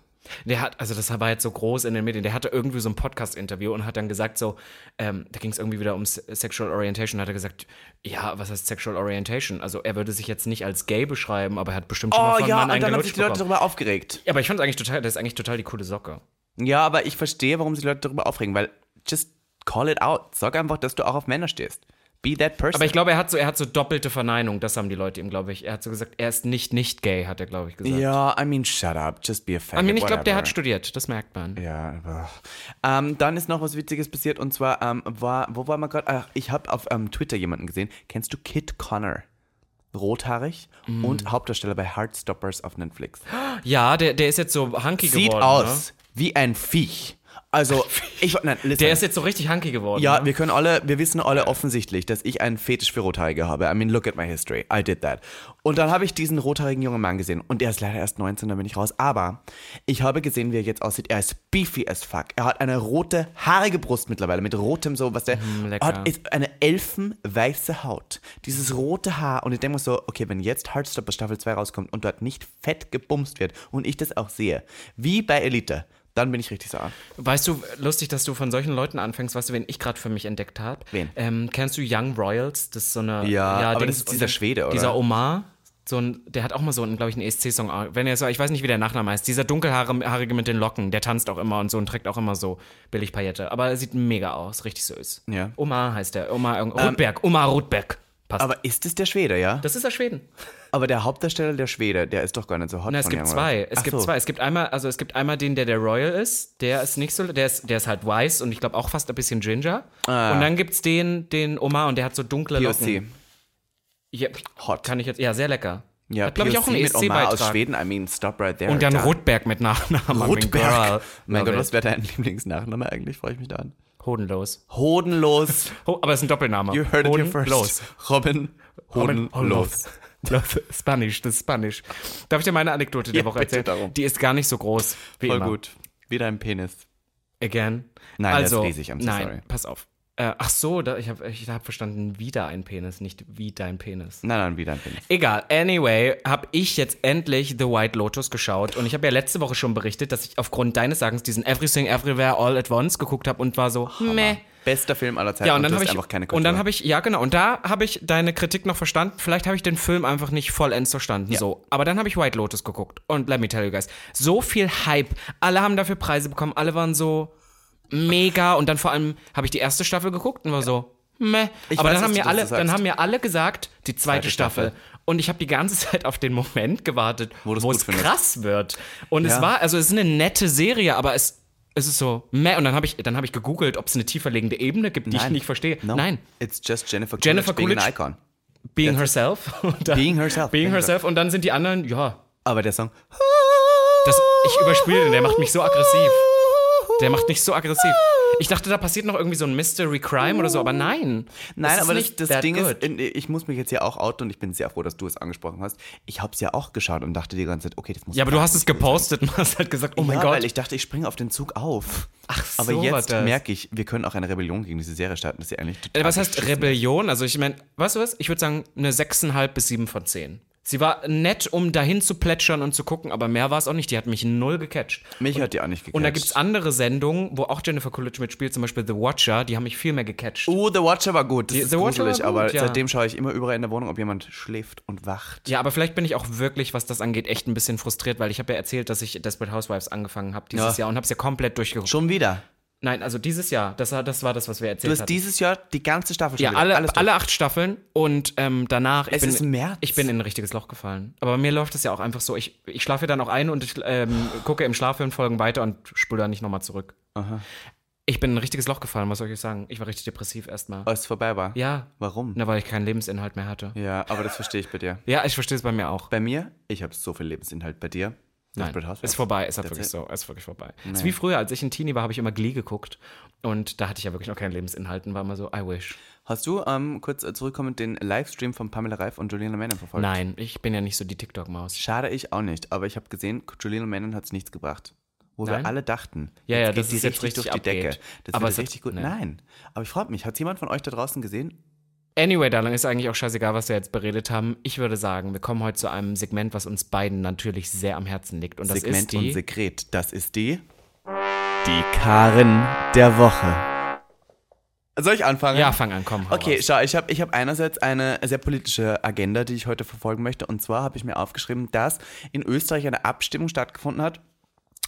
[SPEAKER 1] Der hat, also das war jetzt so groß in den Medien, der hatte irgendwie so ein Podcast-Interview und hat dann gesagt so, ähm, da ging es irgendwie wieder um Se- Sexual Orientation, hat er gesagt, ja, was heißt Sexual Orientation? Also er würde sich jetzt nicht als gay beschreiben, aber er hat bestimmt schon mal
[SPEAKER 2] Oh
[SPEAKER 1] von
[SPEAKER 2] ja,
[SPEAKER 1] Mann
[SPEAKER 2] und dann haben sich die Leute
[SPEAKER 1] bekommen.
[SPEAKER 2] darüber aufgeregt.
[SPEAKER 1] Ja, aber ich fand eigentlich total, das ist eigentlich total die coole Socke.
[SPEAKER 2] Ja, aber ich verstehe, warum sich die Leute darüber aufregen, weil just call it out. Sag einfach, dass du auch auf Männer stehst. Be that person.
[SPEAKER 1] Aber ich glaube, er hat so, er hat so doppelte Verneinung, das haben die Leute ihm, glaube ich. Er hat so gesagt, er ist nicht nicht gay, hat er, glaube ich, gesagt.
[SPEAKER 2] ja, I mean, shut up. Just be a faggot.
[SPEAKER 1] I mean, ich glaube, der hat studiert, das merkt man.
[SPEAKER 2] Ja, aber. Ähm, dann ist noch was Witziges passiert und zwar ähm, war, wo war man gerade? Ach, ich habe auf ähm, Twitter jemanden gesehen. Kennst du Kit Connor? Rothaarig
[SPEAKER 1] Mm.
[SPEAKER 2] und Hauptdarsteller bei Heartstoppers auf Netflix.
[SPEAKER 1] Ja, der, der ist jetzt so hunky
[SPEAKER 2] Sieht
[SPEAKER 1] geworden.
[SPEAKER 2] aus
[SPEAKER 1] Ne?
[SPEAKER 2] wie ein Viech. Also, [LAUGHS] ich nein, listen.
[SPEAKER 1] Der ist jetzt so richtig hunky geworden.
[SPEAKER 2] ja,
[SPEAKER 1] ne?
[SPEAKER 2] wir können alle, wir wissen alle offensichtlich, dass ich einen Fetisch für Rothaarige habe. I mean, look at my history. I did that. Und dann habe ich diesen rothaarigen jungen Mann gesehen. Und der ist leider erst 19, da bin ich raus. Aber ich habe gesehen, wie er jetzt aussieht. Er ist beefy as fuck. Er hat eine rote, haarige Brust mittlerweile, mit rotem so, was der
[SPEAKER 1] lecker.
[SPEAKER 2] hat, ist eine elfenweiße Haut. Dieses rote Haar. Und ich denke mir so, okay, wenn jetzt Heartstopper Staffel 2 rauskommt und dort nicht fett gebumst wird und ich das auch sehe, wie bei Elite, dann bin ich richtig sauer.
[SPEAKER 1] Weißt du, lustig, dass du von solchen Leuten anfängst, weißt du, wen ich gerade für mich entdeckt habe?
[SPEAKER 2] Wen?
[SPEAKER 1] Ähm, kennst du Young Royals? Das ist so eine.
[SPEAKER 2] Ja, aber
[SPEAKER 1] Dings-
[SPEAKER 2] das ist dieser Schwede, oder?
[SPEAKER 1] Dieser Omar. So ein, der hat auch mal so einen, glaube ich, einen ESC-Song. Wenn er so, ich weiß nicht, wie der Nachname heißt. Dieser dunkelhaarige mit den Locken, der tanzt auch immer und so und trägt auch immer so billig Paillette. Aber er sieht mega aus, richtig süß.
[SPEAKER 2] Ja.
[SPEAKER 1] Omar heißt der. Omar Rotberg. Omar Rotberg. Passt.
[SPEAKER 2] Aber ist es der Schwede, ja?
[SPEAKER 1] das ist der Schweden.
[SPEAKER 2] Aber der Hauptdarsteller, der Schwede, der ist doch gar nicht so hot
[SPEAKER 1] Na, es gibt zwei. Es
[SPEAKER 2] Ach
[SPEAKER 1] gibt
[SPEAKER 2] so.
[SPEAKER 1] zwei. Es gibt einmal, also es gibt einmal den, der der Royal ist. Der ist nicht so, der ist, der ist halt weiß und ich glaube auch fast ein bisschen Ginger.
[SPEAKER 2] Ah.
[SPEAKER 1] Und dann gibt's den, den Omar und der hat so dunkle
[SPEAKER 2] POC.
[SPEAKER 1] Locken. Ja,
[SPEAKER 2] Hot.
[SPEAKER 1] Kann ich jetzt, ja, sehr lecker.
[SPEAKER 2] Ja,
[SPEAKER 1] glaube ich, auch
[SPEAKER 2] POC mit Omar aus
[SPEAKER 1] ESC-Beitrag.
[SPEAKER 2] Schweden. I mean, stop right there.
[SPEAKER 1] Und dann
[SPEAKER 2] Da.
[SPEAKER 1] Rotberg mit Nachnamen.
[SPEAKER 2] Rotberg. Mein Gott, was wäre dein [LAUGHS] Lieblingsnachname eigentlich? Freue ich mich da an.
[SPEAKER 1] Hodenlos.
[SPEAKER 2] Hodenlos. [LAUGHS]
[SPEAKER 1] Ho aber es ist ein Doppelname.
[SPEAKER 2] You heard it here
[SPEAKER 1] Hodenlos.
[SPEAKER 2] first. Robin
[SPEAKER 1] Hoden-
[SPEAKER 2] Hodenlos.
[SPEAKER 1] Hodenlos. [LAUGHS] Spanisch, das ist Spanisch. Darf ich dir meine Anekdote der
[SPEAKER 2] Ja,
[SPEAKER 1] Woche erzählen?
[SPEAKER 2] darum.
[SPEAKER 1] Die ist gar nicht so groß wie
[SPEAKER 2] Voll
[SPEAKER 1] immer.
[SPEAKER 2] gut. Wie dein Penis.
[SPEAKER 1] Again.
[SPEAKER 2] Nein, der ist
[SPEAKER 1] also,
[SPEAKER 2] riesig, I'm so
[SPEAKER 1] nein,
[SPEAKER 2] sorry.
[SPEAKER 1] pass auf. Äh, ach so, da, ich habe ich hab verstanden, wieder ein Penis, nicht wie dein Penis.
[SPEAKER 2] Nein, nein, wie dein Penis.
[SPEAKER 1] Egal, anyway, habe ich jetzt endlich The White Lotus geschaut und ich habe ja letzte Woche schon berichtet, dass ich aufgrund deines Sagens diesen Everything Everywhere All at Once geguckt habe und war so, meh.
[SPEAKER 2] Bester Film aller Zeiten.
[SPEAKER 1] Ja, und dann habe ich
[SPEAKER 2] einfach keine
[SPEAKER 1] und dann habe ich ja genau und da habe ich deine Kritik noch verstanden. Vielleicht habe ich den Film einfach nicht vollends verstanden so, aber dann habe ich White Lotus geguckt und let me tell you guys, so viel Hype, alle haben dafür Preise bekommen, alle waren so mega und dann vor allem habe ich die erste Staffel geguckt und war so meh.
[SPEAKER 2] Ich
[SPEAKER 1] aber
[SPEAKER 2] weiß,
[SPEAKER 1] dann haben mir alle dann haben mir alle gesagt, die zweite,
[SPEAKER 2] Zweite
[SPEAKER 1] Staffel.
[SPEAKER 2] Staffel.
[SPEAKER 1] Und ich habe die ganze [LAUGHS] Zeit auf den Moment gewartet,
[SPEAKER 2] Wo
[SPEAKER 1] wo es
[SPEAKER 2] findest.
[SPEAKER 1] krass wird. Und
[SPEAKER 2] Ja.
[SPEAKER 1] es war, also es ist eine nette Serie, aber es, es ist so, meh. Und dann habe ich, dann habe ich gegoogelt, ob es eine tiefer liegende Ebene gibt, die ich nicht verstehe.
[SPEAKER 2] No.
[SPEAKER 1] Nein.
[SPEAKER 2] It's just Jennifer Coolidge
[SPEAKER 1] Jennifer
[SPEAKER 2] being an
[SPEAKER 1] Coolidge.
[SPEAKER 2] icon.
[SPEAKER 1] Being herself. [LAUGHS] Dann-
[SPEAKER 2] Being herself.
[SPEAKER 1] Being
[SPEAKER 2] Being
[SPEAKER 1] herself. Und dann sind die anderen, ja.
[SPEAKER 2] Aber der Song.
[SPEAKER 1] Das, ich überspiele den, der macht mich so aggressiv. Der macht mich so aggressiv. Ich dachte, da passiert noch irgendwie so ein Mystery Crime oder so, aber nein.
[SPEAKER 2] Nein, aber das,
[SPEAKER 1] nicht
[SPEAKER 2] das Ding
[SPEAKER 1] good.
[SPEAKER 2] ist, ich muss mich jetzt hier auch outen und ich bin sehr froh, dass du es angesprochen hast. Ich habe es ja auch geschaut und dachte die ganze Zeit, okay, das muss
[SPEAKER 1] Ja, aber du hast es
[SPEAKER 2] gut sein.
[SPEAKER 1] gepostet und hast halt gesagt, oh mein
[SPEAKER 2] ja,
[SPEAKER 1] Gott.
[SPEAKER 2] weil ich dachte, ich springe auf den Zug auf.
[SPEAKER 1] Ach so,
[SPEAKER 2] Aber jetzt merke ich, wir können auch eine Rebellion gegen diese Serie starten, dass sie eigentlich
[SPEAKER 1] Äh, Was heißt. Rebellion? Also ich meine, weißt du was? Ich würde sagen eine 6,5 bis 7 von 10. Sie war nett, um dahin zu plätschern und zu gucken, aber mehr war es auch nicht. Die hat mich null gecatcht.
[SPEAKER 2] Mich hat die auch nicht gecatcht.
[SPEAKER 1] Und da gibt es andere Sendungen, wo auch Jennifer Coolidge mitspielt, zum Beispiel The Watcher, die haben mich viel mehr gecatcht.
[SPEAKER 2] Oh, The Watcher war gut. Das
[SPEAKER 1] Die-
[SPEAKER 2] ist
[SPEAKER 1] The Watcher
[SPEAKER 2] gruselig,
[SPEAKER 1] war gut,
[SPEAKER 2] aber
[SPEAKER 1] ja.
[SPEAKER 2] seitdem schaue ich immer überall in der Wohnung, ob jemand schläft und wacht.
[SPEAKER 1] Ja, aber vielleicht bin ich auch wirklich, was das angeht, echt ein bisschen frustriert, weil ich habe ja erzählt, dass ich Desperate Housewives angefangen habe dieses
[SPEAKER 2] Ja.
[SPEAKER 1] Jahr und habe es ja komplett durchgeguckt.
[SPEAKER 2] Schon wieder.
[SPEAKER 1] Nein, also dieses Jahr, das, war- das war das, was wir
[SPEAKER 2] Du
[SPEAKER 1] erzählt
[SPEAKER 2] hast
[SPEAKER 1] hatten.
[SPEAKER 2] dieses Jahr die ganze Staffel schon
[SPEAKER 1] ja, alle, alle acht Staffeln und ähm, danach.
[SPEAKER 2] Es
[SPEAKER 1] bin,
[SPEAKER 2] ist März.
[SPEAKER 1] Ich bin in ein richtiges Loch gefallen. Aber bei mir läuft es ja auch einfach so. Ich, ich schlafe dann auch ein und ich ähm, gucke im Schlaffilm-Folgen weiter und spule dann nicht nochmal zurück. Ich bin in ein richtiges Loch gefallen, was soll ich sagen? Ich war richtig depressiv erstmal.
[SPEAKER 2] Als es vorbei war.
[SPEAKER 1] Ja.
[SPEAKER 2] Warum?
[SPEAKER 1] Na, weil ich keinen Lebensinhalt mehr hatte.
[SPEAKER 2] Ja, aber das verstehe ich bei dir.
[SPEAKER 1] Ja, ich verstehe es bei mir auch.
[SPEAKER 2] Bei mir, ich habe so viel Lebensinhalt. Bei dir?
[SPEAKER 1] Nein, ist vorbei, ist halt wirklich so, ist wirklich vorbei. Ist wie früher, als ich ein Teenie war, habe ich immer Glee geguckt und da hatte ich ja wirklich noch keinen Lebensinhalt und war immer so, I wish.
[SPEAKER 2] Hast du ähm, kurz äh, zurückkommend den Livestream von Pamela Reif und Juliana Menon verfolgt?
[SPEAKER 1] Nein, ich bin ja nicht so die TikTok-Maus.
[SPEAKER 2] Schade, ich auch nicht. Aber ich habe gesehen, Juliana Menon hat es nichts gebracht. Wo
[SPEAKER 1] Nein?
[SPEAKER 2] wir alle dachten,
[SPEAKER 1] Ja, ja,
[SPEAKER 2] die
[SPEAKER 1] es jetzt richtig
[SPEAKER 2] durch die
[SPEAKER 1] abgeht.
[SPEAKER 2] Decke. Das
[SPEAKER 1] Aber hat-
[SPEAKER 2] richtig gut.
[SPEAKER 1] nee.
[SPEAKER 2] Nein. Aber ich frage mich, hat jemand von euch da draußen gesehen?
[SPEAKER 1] Anyway, Darling, ist eigentlich auch scheißegal, was wir jetzt beredet haben. Ich würde sagen, wir kommen heute zu einem Segment, was uns beiden natürlich sehr am Herzen liegt. Und das
[SPEAKER 2] Segment
[SPEAKER 1] ist
[SPEAKER 2] und
[SPEAKER 1] die.
[SPEAKER 2] Sekret. Das ist die.
[SPEAKER 4] Die Karin der Woche.
[SPEAKER 2] Soll ich anfangen?
[SPEAKER 1] ja, fang an, komm. hau
[SPEAKER 2] Okay,
[SPEAKER 1] raus.
[SPEAKER 2] schau, ich habe ich hab einerseits eine sehr politische Agenda, die ich heute verfolgen möchte. Und zwar habe ich mir aufgeschrieben, dass in Österreich eine Abstimmung stattgefunden hat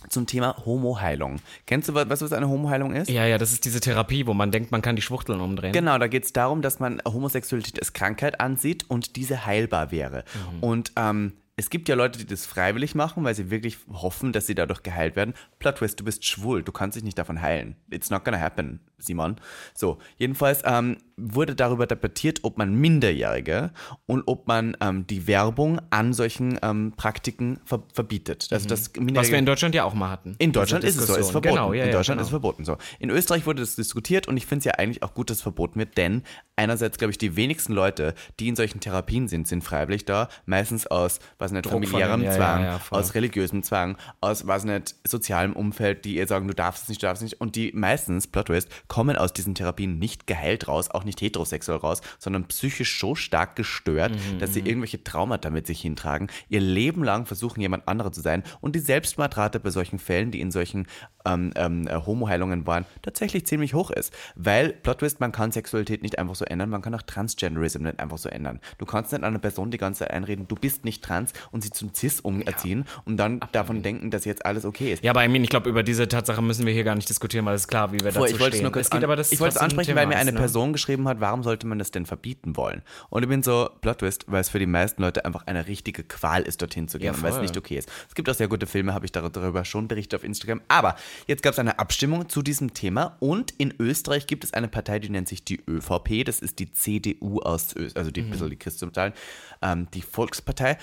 [SPEAKER 2] zum Thema Homoheilung. Kennst du, was, was eine Homoheilung ist?
[SPEAKER 1] Ja, ja, das ist diese Therapie, wo man denkt, man kann die Schwuchteln umdrehen.
[SPEAKER 2] Genau, da geht es darum, dass man Homosexualität als Krankheit ansieht und diese heilbar wäre. Und ähm, es gibt ja Leute, die das freiwillig machen, weil sie wirklich hoffen, dass sie dadurch geheilt werden. Plot Twist, du bist schwul, du kannst dich nicht davon heilen. It's not gonna happen, Simon. So, jedenfalls ähm, wurde darüber debattiert, ob man Minderjährige und ob man ähm, die Werbung an solchen ähm, Praktiken ver verbietet. Also, dass
[SPEAKER 1] Was wir in Deutschland ja auch mal hatten.
[SPEAKER 2] in
[SPEAKER 1] Diese
[SPEAKER 2] Deutschland ist es so, ist verboten.
[SPEAKER 1] Genau, ja,
[SPEAKER 2] in
[SPEAKER 1] ja,
[SPEAKER 2] Deutschland
[SPEAKER 1] genau.
[SPEAKER 2] ist es verboten so. In Österreich wurde das diskutiert und ich finde es ja eigentlich auch gut, dass es verboten wird, denn einerseits glaube ich, die wenigsten Leute, die in solchen Therapien sind, sind freiwillig da, meistens aus, was nicht,
[SPEAKER 1] Druck
[SPEAKER 2] familiärem
[SPEAKER 1] den- ja,
[SPEAKER 2] Zwang,
[SPEAKER 1] ja, ja,
[SPEAKER 2] aus religiösem Zwang, aus, was nicht, sozialem Umfeld, die ihr sagen, du darfst es nicht, du darfst es nicht und die meistens, Plot Twist, kommen aus diesen Therapien nicht geheilt raus, auch nicht heterosexuell raus, sondern psychisch so stark gestört,
[SPEAKER 1] Mhm,
[SPEAKER 2] dass sie irgendwelche Traumata mit sich hintragen, ihr Leben lang versuchen, jemand anderer zu sein und die Selbstmordrate bei solchen Fällen, die in solchen ähm, ähm, äh, Homoheilungen waren, tatsächlich ziemlich hoch ist. Weil, Plot Twist, man kann Sexualität nicht einfach so ändern, man kann auch Transgenderism nicht einfach so ändern. Du kannst nicht einer Person die ganze Zeit einreden, du bist nicht trans und sie zum Cis umerziehen und dann davon denken, dass jetzt alles okay ist.
[SPEAKER 1] Ja, aber I mean, ich glaube, über diese Tatsache müssen wir hier gar nicht diskutieren, weil es ist klar, wie wir
[SPEAKER 2] Vor,
[SPEAKER 1] dazu
[SPEAKER 2] ich wollte es
[SPEAKER 1] stehen.
[SPEAKER 2] nur kurz
[SPEAKER 1] es geht aber, dass
[SPEAKER 2] ich wollte es ansprechen, weil mir eine
[SPEAKER 1] ne?
[SPEAKER 2] Person geschrieben hat, warum sollte man das denn verbieten wollen? Und ich bin so, Plot Twist, weil es für die meisten Leute einfach eine richtige Qual ist, dorthin zu gehen
[SPEAKER 1] Ja,
[SPEAKER 2] weil es nicht okay ist. Es gibt auch sehr gute Filme, habe ich dar- darüber schon berichtet auf Instagram. Aber jetzt gab es eine Abstimmung zu diesem Thema und in Österreich gibt es eine Partei, die nennt sich die ÖVP. Das ist die CDU aus Österreich, also die
[SPEAKER 1] Mhm.
[SPEAKER 2] bisschen die Christdemokraten, ähm, die Volkspartei.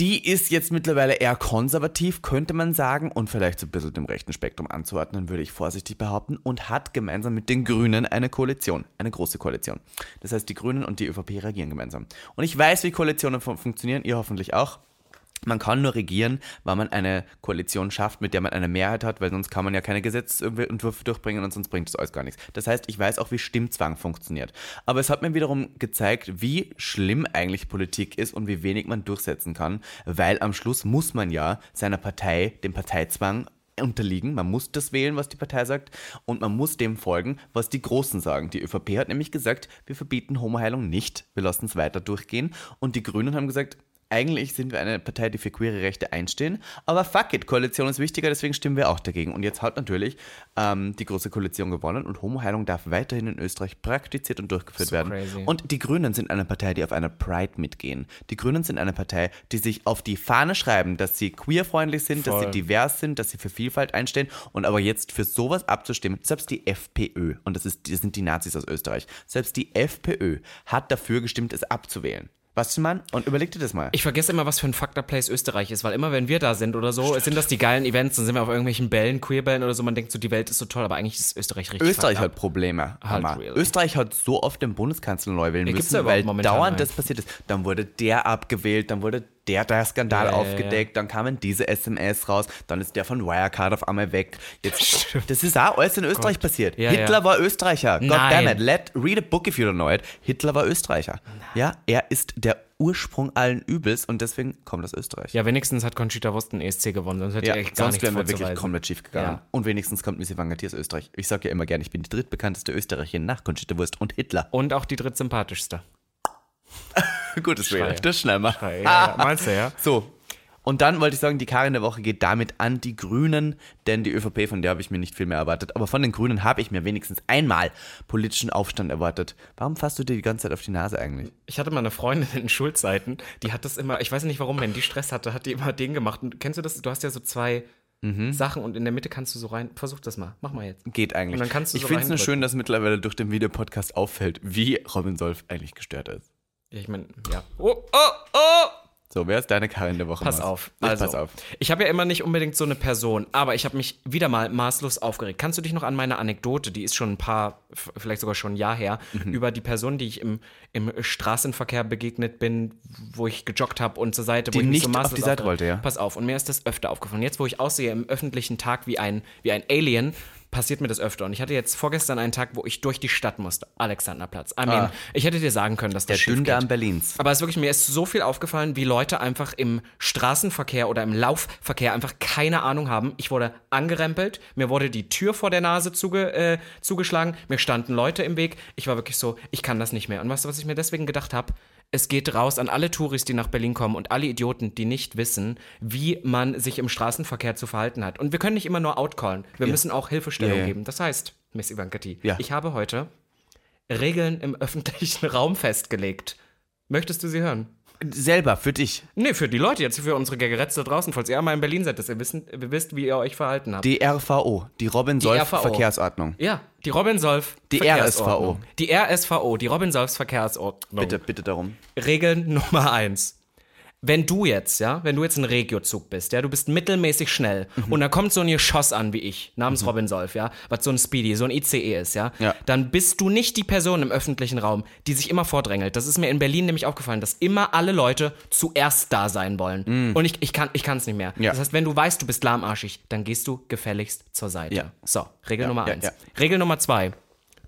[SPEAKER 2] Die ist jetzt mittlerweile eher konservativ, könnte man sagen, und vielleicht so ein bisschen dem rechten Spektrum anzuordnen, würde ich vorsichtig behaupten, und hat gemeinsam mit den Grünen eine Koalition, eine große Koalition. Das heißt, die Grünen und die ÖVP regieren gemeinsam. Und ich weiß, wie Koalitionen fun funktionieren, ihr hoffentlich auch. Man kann nur regieren, weil man eine Koalition schafft, mit der man eine Mehrheit hat, weil sonst kann man ja keine Gesetzentwürfe durchbringen und sonst bringt es alles gar nichts. Das heißt, ich weiß auch, wie Stimmzwang funktioniert. Aber es hat mir wiederum gezeigt, wie schlimm eigentlich Politik ist und wie wenig man durchsetzen kann, weil am Schluss muss man ja seiner Partei, dem Parteizwang, unterliegen. Man muss das wählen, was die Partei sagt, und man muss dem folgen, was die Großen sagen. Die ÖVP hat nämlich gesagt, wir verbieten Homoheilung nicht, wir lassen es weiter durchgehen. Und die Grünen haben gesagt, eigentlich sind wir eine Partei, die für queere Rechte einstehen, aber fuck it, Koalition ist wichtiger, deswegen stimmen wir auch dagegen. Und jetzt hat natürlich ähm, die große Koalition gewonnen und Homoheilung darf weiterhin in Österreich praktiziert und durchgeführt
[SPEAKER 1] So
[SPEAKER 2] werden.
[SPEAKER 1] crazy.
[SPEAKER 2] Und die Grünen sind eine Partei, die auf einer Pride mitgehen. Die Grünen sind eine Partei, die sich auf die Fahne schreiben, dass sie queerfreundlich sind, dass sie
[SPEAKER 1] Voll.
[SPEAKER 2] divers sind, dass sie für Vielfalt einstehen und aber jetzt für sowas abzustimmen, selbst die FPÖ, und das, ist, das sind die Nazis aus Österreich, selbst die FPÖ hat dafür gestimmt, es abzuwählen. Was, Mann? Und überleg dir das mal.
[SPEAKER 1] Ich vergesse immer, was für ein Fucked Up Place Österreich ist, weil immer, wenn wir da sind oder so, sind das die geilen Events, dann sind wir auf irgendwelchen Bällen, Queerbällen oder so, man denkt so, die Welt ist so toll, aber eigentlich ist Österreich richtig
[SPEAKER 2] Österreich hat Probleme.
[SPEAKER 1] Halt really.
[SPEAKER 2] Österreich hat so oft den Bundeskanzler neu wählen
[SPEAKER 1] Ja,
[SPEAKER 2] müssen, weil dauernd
[SPEAKER 1] einen?
[SPEAKER 2] das passiert ist. Dann wurde der abgewählt, dann wurde der, der Skandal
[SPEAKER 1] Ja, ja,
[SPEAKER 2] aufgedeckt, dann kamen diese SMS raus, dann ist der von Wirecard auf einmal weg. Jetzt, [LAUGHS] das ist auch alles in Österreich passiert.
[SPEAKER 1] Ja,
[SPEAKER 2] Hitler
[SPEAKER 1] ja.
[SPEAKER 2] war Österreicher. God
[SPEAKER 1] Nein.
[SPEAKER 2] damn it. Let, read a book if you don't know it. Hitler war Österreicher. Ja, er ist der Ursprung allen Übels und deswegen kommt aus Österreich.
[SPEAKER 1] Ja, wenigstens hat Conchita Wurst einen ESC gewonnen, sonst hätte
[SPEAKER 2] Ja,
[SPEAKER 1] echt gar
[SPEAKER 2] sonst wären wir wirklich komplett schief gegangen.
[SPEAKER 1] Ja.
[SPEAKER 2] Und wenigstens kommt Missy Wangati aus Österreich. Ich sage ja immer gerne, ich bin die drittbekannteste Österreicherin nach Conchita Wurst und Hitler.
[SPEAKER 1] Und auch die drittsympathischste.
[SPEAKER 2] Gutes
[SPEAKER 1] Schreie.
[SPEAKER 2] Rede. Das schnell mal.
[SPEAKER 1] Ja, ja, meinst du, ja? [LAUGHS]
[SPEAKER 2] So. Und dann wollte ich sagen, die Karin der Woche geht damit an die Grünen, denn die ÖVP, von der habe ich mir nicht viel mehr erwartet. Aber von den Grünen habe ich mir wenigstens einmal politischen Aufstand erwartet. Warum fasst du dir die ganze Zeit auf die Nase eigentlich?
[SPEAKER 1] Ich hatte mal eine Freundin in Schulzeiten, die hat das immer, ich weiß nicht warum, wenn die Stress hatte, hat die immer den gemacht. Und kennst du das? Du hast ja so zwei Sachen und in der Mitte kannst du so rein. Versuch das mal. Mach mal jetzt.
[SPEAKER 2] Geht eigentlich.
[SPEAKER 1] Und dann kannst du
[SPEAKER 2] ich
[SPEAKER 1] so
[SPEAKER 2] finde es nur schön, dass mittlerweile durch den Videopodcast auffällt, wie Robin Solf eigentlich gestört ist.
[SPEAKER 1] Ich meine, ja. Oh, oh, oh!
[SPEAKER 2] So, wer ist deine Karin der Woche?
[SPEAKER 1] Pass
[SPEAKER 2] Mars?
[SPEAKER 1] auf.
[SPEAKER 2] Ich
[SPEAKER 1] Also,
[SPEAKER 2] pass auf.
[SPEAKER 1] ich habe ja immer nicht unbedingt so eine Person, aber ich habe mich wieder mal maßlos aufgeregt. Kannst du dich noch an meine Anekdote, die ist schon ein paar, vielleicht sogar schon ein Jahr her,
[SPEAKER 2] Mhm.
[SPEAKER 1] über die Person, die ich im, im Straßenverkehr begegnet bin, wo ich gejoggt habe und zur Seite, wo
[SPEAKER 2] Die
[SPEAKER 1] ich mich so
[SPEAKER 2] nicht auf
[SPEAKER 1] maßlos
[SPEAKER 2] die Seite wollte, ja?
[SPEAKER 1] Pass auf, und mir ist das öfter aufgefallen. Jetzt, wo ich aussehe im öffentlichen Tag wie ein, wie ein Alien, passiert mir das öfter. Und ich hatte jetzt vorgestern einen Tag, wo ich durch die Stadt musste. Alexanderplatz. I mean, ich hätte dir sagen können, dass
[SPEAKER 2] Der
[SPEAKER 1] das schief
[SPEAKER 2] Dünndarm. Berlins.
[SPEAKER 1] Aber es ist wirklich, mir ist so viel aufgefallen, wie Leute einfach im Straßenverkehr oder im Laufverkehr einfach keine Ahnung haben. Ich wurde angerempelt, mir wurde die Tür vor der Nase zuge, äh, zugeschlagen, mir standen Leute im Weg. Ich war wirklich so, ich kann das nicht mehr. Und weißt du, was ich mir deswegen gedacht habe? Es geht raus an alle Touris, die nach Berlin kommen und alle Idioten, die nicht wissen, wie man sich im Straßenverkehr zu verhalten hat. Und wir können nicht immer nur outcallen. Wir müssen auch Hilfestellung
[SPEAKER 2] Ja, ja.
[SPEAKER 1] geben. Das heißt, Miss Ivankati,
[SPEAKER 2] Ja.
[SPEAKER 1] ich habe heute Regeln im [LAUGHS] öffentlichen Raum festgelegt. Möchtest du sie hören?
[SPEAKER 2] Selber, für dich.
[SPEAKER 1] Nee, für die Leute jetzt, für unsere Gegeretz da draußen, falls ihr einmal in Berlin seid, dass ihr wissen, ihr wisst, wie ihr euch verhalten habt.
[SPEAKER 2] Die
[SPEAKER 1] RVO.
[SPEAKER 2] Verkehrsordnung.
[SPEAKER 1] ja, die Robin Solf.
[SPEAKER 2] Die
[SPEAKER 1] Verkehrsordnung. Die RSVO, die Robin Solfs Verkehrsordnung.
[SPEAKER 2] Bitte, bitte darum.
[SPEAKER 1] Regel Nummer eins. Wenn du jetzt, ja, wenn du jetzt ein Regiozug bist, ja, du bist mittelmäßig schnell
[SPEAKER 2] Mhm.
[SPEAKER 1] und da kommt so ein Geschoss an wie ich, namens Robin Solf, ja, was so ein Speedy, so ein ICE ist, ja,
[SPEAKER 2] Ja.
[SPEAKER 1] dann bist du nicht die Person im öffentlichen Raum, die sich immer vordrängelt. Das ist mir in Berlin nämlich aufgefallen, dass immer alle Leute zuerst da sein wollen. Und ich, ich kann es nicht mehr.
[SPEAKER 2] Mhm. Ja.
[SPEAKER 1] Das heißt, wenn du weißt, du bist lahmarschig, dann gehst du gefälligst zur Seite.
[SPEAKER 2] Ja.
[SPEAKER 1] So, Regel Nummer eins. Regel Nummer zwei.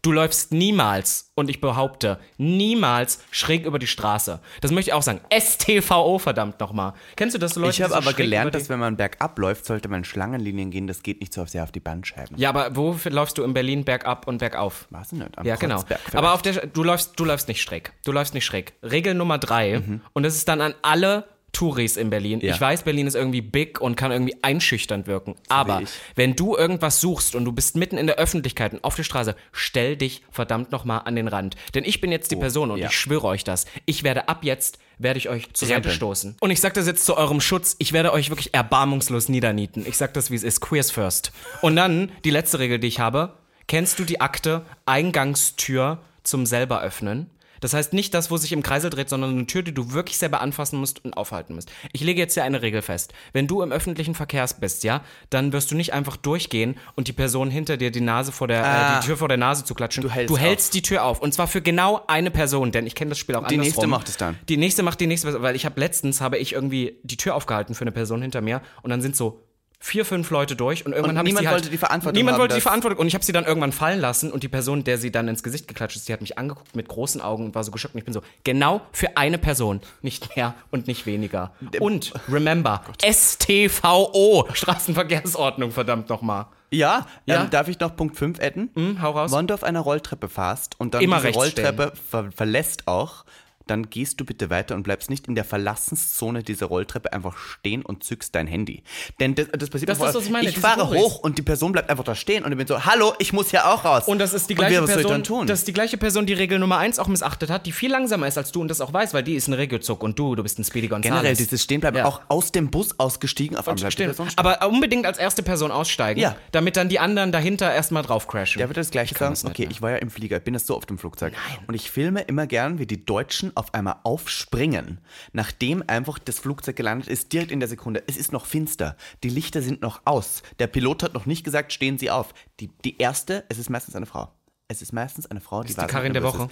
[SPEAKER 1] Du läufst niemals, und ich behaupte, niemals schräg über die Straße. Das möchte ich auch sagen. STVO, verdammt nochmal. Kennst du das, so Leute,
[SPEAKER 2] Ich habe
[SPEAKER 1] so
[SPEAKER 2] aber gelernt, dass wenn man bergab läuft, sollte man Schlangenlinien gehen. Das geht nicht so sehr auf die Bandscheiben.
[SPEAKER 1] Ja, aber wo läufst du in Berlin bergab und bergauf?
[SPEAKER 2] Ich nicht. Am
[SPEAKER 1] Ja, genau. Aber auf der, du läufst, du läufst nicht schräg. Du läufst nicht schräg. Regel Nummer drei, und das ist dann an alle Touris in Berlin.
[SPEAKER 2] Ja.
[SPEAKER 1] Ich weiß, Berlin ist irgendwie big und kann irgendwie einschüchternd wirken. aber wenn du irgendwas suchst und du bist mitten in der Öffentlichkeit und auf der Straße, stell dich verdammt nochmal an den Rand. Denn ich bin jetzt die Person und
[SPEAKER 2] Oh, ja.
[SPEAKER 1] ich schwöre euch das. Ich werde ab jetzt, werde ich euch zur Seite stoßen. Und ich sag das jetzt zu eurem Schutz. Ich werde euch wirklich erbarmungslos niedernieten. Ich sag das, wie es ist. Queers first. Und dann die letzte Regel, die ich habe. Kennst du die Akte Eingangstür zum selber öffnen? Das heißt nicht das, wo sich im Kreisel dreht, sondern eine Tür, die du wirklich selber anfassen musst und aufhalten musst. Ich lege jetzt hier eine Regel fest. Wenn du im öffentlichen Verkehr bist, ja, dann wirst du nicht einfach durchgehen und die Person hinter dir die Nase vor der, äh,
[SPEAKER 2] Ah.
[SPEAKER 1] die Tür vor der Nase zu klatschen.
[SPEAKER 2] Du hältst auf.
[SPEAKER 1] die Tür auf. Und zwar für genau eine Person, denn ich kenne das Spiel auch
[SPEAKER 2] Die
[SPEAKER 1] andersrum.
[SPEAKER 2] nächste macht es dann.
[SPEAKER 1] Die nächste macht die nächste, weil ich habe letztens habe ich irgendwie die Tür aufgehalten für eine Person hinter mir und dann sind so vier, fünf Leute durch und irgendwann
[SPEAKER 2] Und
[SPEAKER 1] habe ich
[SPEAKER 2] niemand
[SPEAKER 1] sie halt,
[SPEAKER 2] wollte die Verantwortung
[SPEAKER 1] Niemand
[SPEAKER 2] haben,
[SPEAKER 1] wollte die Verantwortung und ich habe sie dann irgendwann fallen lassen und die Person, der sie dann ins Gesicht geklatscht ist, die hat mich angeguckt mit großen Augen und war so geschockt und ich bin so, genau für eine Person, nicht mehr und nicht weniger. Und remember, [LAUGHS] STVO, Straßenverkehrsordnung, verdammt nochmal.
[SPEAKER 2] Ja,
[SPEAKER 1] Ja.
[SPEAKER 2] Ähm, darf ich noch Punkt 5 adden?
[SPEAKER 1] Hm, hau raus.
[SPEAKER 2] Wenn du auf einer Rolltreppe fahrst und dann
[SPEAKER 1] Immer
[SPEAKER 2] diese Rolltreppe ver verlässt auch, dann gehst du bitte weiter und bleibst nicht in der Verlassenszone dieser Rolltreppe einfach stehen und zückst dein Handy. Denn das, das passiert
[SPEAKER 1] Das
[SPEAKER 2] mir
[SPEAKER 1] ist, was ich meine,
[SPEAKER 2] Ich fahre
[SPEAKER 1] Touris.
[SPEAKER 2] hoch und die Person bleibt einfach da stehen und ich bin so, hallo, ich muss ja auch raus.
[SPEAKER 1] Und das ist die
[SPEAKER 2] Und
[SPEAKER 1] gleiche
[SPEAKER 2] soll ich
[SPEAKER 1] Person,
[SPEAKER 2] dann tun?
[SPEAKER 1] das ist die gleiche Person, die Regel Nummer 1 auch missachtet hat, die viel langsamer ist als du und das auch weiß, weil die ist ein Regiozug und du, du bist ein Speedy Gonzales.
[SPEAKER 2] Generell dieses Stehenbleiben,
[SPEAKER 1] Ja.
[SPEAKER 2] auch aus dem Bus ausgestiegen, auf einmal
[SPEAKER 1] Stehen. Aber unbedingt als erste Person aussteigen,
[SPEAKER 2] Ja.
[SPEAKER 1] damit dann die anderen dahinter erstmal drauf crashen.
[SPEAKER 2] Der wird das gleiche sagen.
[SPEAKER 1] das
[SPEAKER 2] Okay,
[SPEAKER 1] mehr.
[SPEAKER 2] ich war ja im Flieger, ich bin jetzt so oft im Flugzeug. Und ich filme immer gern, wie die Deutschen auf einmal aufspringen, nachdem einfach das Flugzeug gelandet ist, direkt in der Sekunde. Es ist noch finster, die Lichter sind noch aus. Der Pilot hat noch nicht gesagt, stehen Sie auf. Die, die erste, es ist meistens eine Frau. Es ist meistens eine Frau, die
[SPEAKER 1] ist die Karin der Woche.
[SPEAKER 2] ist.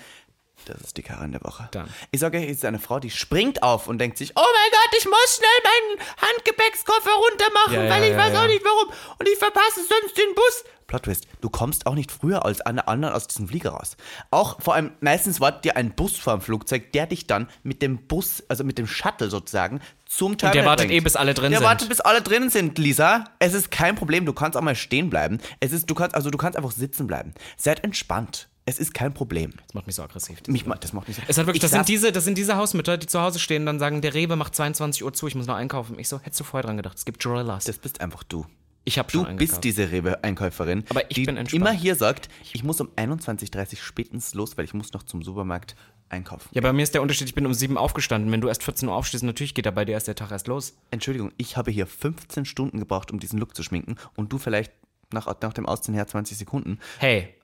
[SPEAKER 2] Das ist die Karin der Woche.
[SPEAKER 1] Dann.
[SPEAKER 2] Ich sage euch, es ist eine Frau, die springt auf und denkt sich, oh mein Gott, ich muss schnell meinen Handgepäckskoffer runter machen,
[SPEAKER 1] Ja, ja,
[SPEAKER 2] weil ich
[SPEAKER 1] ja,
[SPEAKER 2] weiß auch nicht warum und ich verpasse sonst den Bus. Plot Twist, du kommst auch nicht früher als alle anderen aus diesem Flieger raus. Auch vor allem, meistens wartet dir ein Bus vor dem Flugzeug, der dich dann mit dem Bus, also mit dem Shuttle sozusagen, zum Terminal
[SPEAKER 1] der wartet
[SPEAKER 2] bringt.
[SPEAKER 1] eh, bis alle drin
[SPEAKER 2] der
[SPEAKER 1] sind.
[SPEAKER 2] Der wartet, bis alle drin sind, Lisa. Es ist kein Problem, du kannst auch mal stehen bleiben. Es ist, du kannst, also du kannst einfach sitzen bleiben. Seid entspannt. Es ist kein Problem.
[SPEAKER 1] das macht mich so aggressiv.
[SPEAKER 2] Mich, ma- das macht mich so.
[SPEAKER 1] Es hat wirklich,
[SPEAKER 2] Ich
[SPEAKER 1] das sind, diese, das sind diese Hausmütter, die zu Hause stehen und dann sagen, der Rewe macht 22 Uhr zu, ich muss noch einkaufen. Ich so, hättest du vorher dran gedacht, es gibt Gorillas.
[SPEAKER 2] Das bist einfach du.
[SPEAKER 1] Ich habe
[SPEAKER 2] Du
[SPEAKER 1] schon
[SPEAKER 2] bist
[SPEAKER 1] eingekauft.
[SPEAKER 2] diese Rewe-Einkäuferin,
[SPEAKER 1] Aber ich
[SPEAKER 2] die
[SPEAKER 1] bin entspannt.
[SPEAKER 2] immer hier sagt, ich muss um 21.30 Uhr spätestens los, weil ich muss noch zum Supermarkt einkaufen.
[SPEAKER 1] Ja, bei mir ist der Unterschied, ich bin um 7 aufgestanden. Wenn du erst 14 Uhr aufstehst, natürlich geht da bei dir erst der Tag erst los.
[SPEAKER 2] Entschuldigung, ich habe hier 15 Stunden gebraucht, um diesen Look zu schminken und du vielleicht nach, nach dem Ausziehen her 20 Sekunden.
[SPEAKER 1] Hey,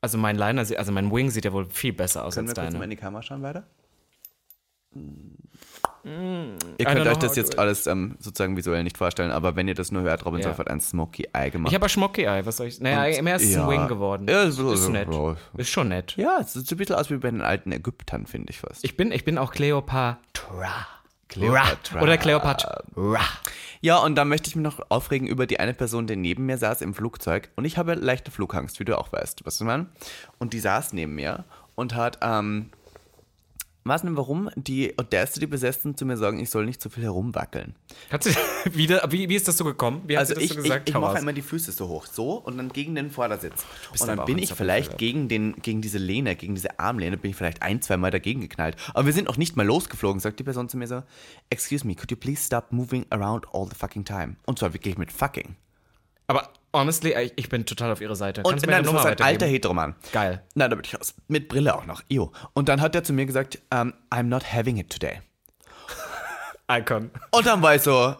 [SPEAKER 1] also mein Liner, also mein Wing sieht ja wohl viel besser aus
[SPEAKER 2] Können wir
[SPEAKER 1] als
[SPEAKER 2] kurz mal
[SPEAKER 1] deine.
[SPEAKER 2] in die Kamera schauen weiter? Ihr könnt euch das jetzt alles ähm, sozusagen visuell nicht vorstellen, aber wenn ihr das nur hört, Robin
[SPEAKER 1] Ja.
[SPEAKER 2] Hat ein Smoky Eye gemacht.
[SPEAKER 1] Ich habe ein Schmocki-Ei, was soll ich. Naja,
[SPEAKER 2] Und-
[SPEAKER 1] mehr ist es
[SPEAKER 2] ja.
[SPEAKER 1] ein Wing geworden.
[SPEAKER 2] Ja,
[SPEAKER 1] ist
[SPEAKER 2] so-
[SPEAKER 1] nett. Ist schon nett.
[SPEAKER 2] ja, es sieht so ein bisschen aus wie bei den alten Ägyptern, finde ich fast.
[SPEAKER 1] Ich bin, ich bin auch Cleopatra.
[SPEAKER 2] Cleopatra.
[SPEAKER 1] Oder Cleopatra.
[SPEAKER 2] Ja, und dann möchte ich mich noch aufregen über die eine Person, die neben mir saß im Flugzeug. Und ich habe leichte Flugangst, wie du auch weißt, was du meinst. Und die saß neben mir und hat, ähm, weiß nicht warum, die Audacity besessen zu mir sagen, ich soll nicht zu viel herumwackeln.
[SPEAKER 1] Kannst du [LAUGHS] wieder, wie, wie ist das so gekommen? Wie hast
[SPEAKER 2] Also ich,
[SPEAKER 1] so
[SPEAKER 2] ich,
[SPEAKER 1] gesagt?
[SPEAKER 2] ich
[SPEAKER 1] Hau
[SPEAKER 2] mache
[SPEAKER 1] aus.
[SPEAKER 2] einmal die Füße so hoch, so und dann gegen den Vordersitz. Und dann bin ich vielleicht gegen, den, gegen diese Lehne, gegen diese Armlehne, bin ich vielleicht ein, zwei Mal dagegen geknallt. Aber wir sind noch nicht mal losgeflogen, sagt die Person zu mir so, excuse me, could you please stop moving around all the fucking time? Und zwar wirklich mit fucking.
[SPEAKER 1] Aber honestly, ich, ich bin total auf ihrer Seite.
[SPEAKER 2] Und
[SPEAKER 1] Kannst
[SPEAKER 2] war
[SPEAKER 1] Nummer
[SPEAKER 2] so ein alter? Heteroman.
[SPEAKER 1] Geil.
[SPEAKER 2] Nein, da bin ich raus. Mit Brille auch noch. Io. Und dann hat er zu mir gesagt, um, I'm not having it today.
[SPEAKER 1] Icon.
[SPEAKER 2] Und dann war ich so,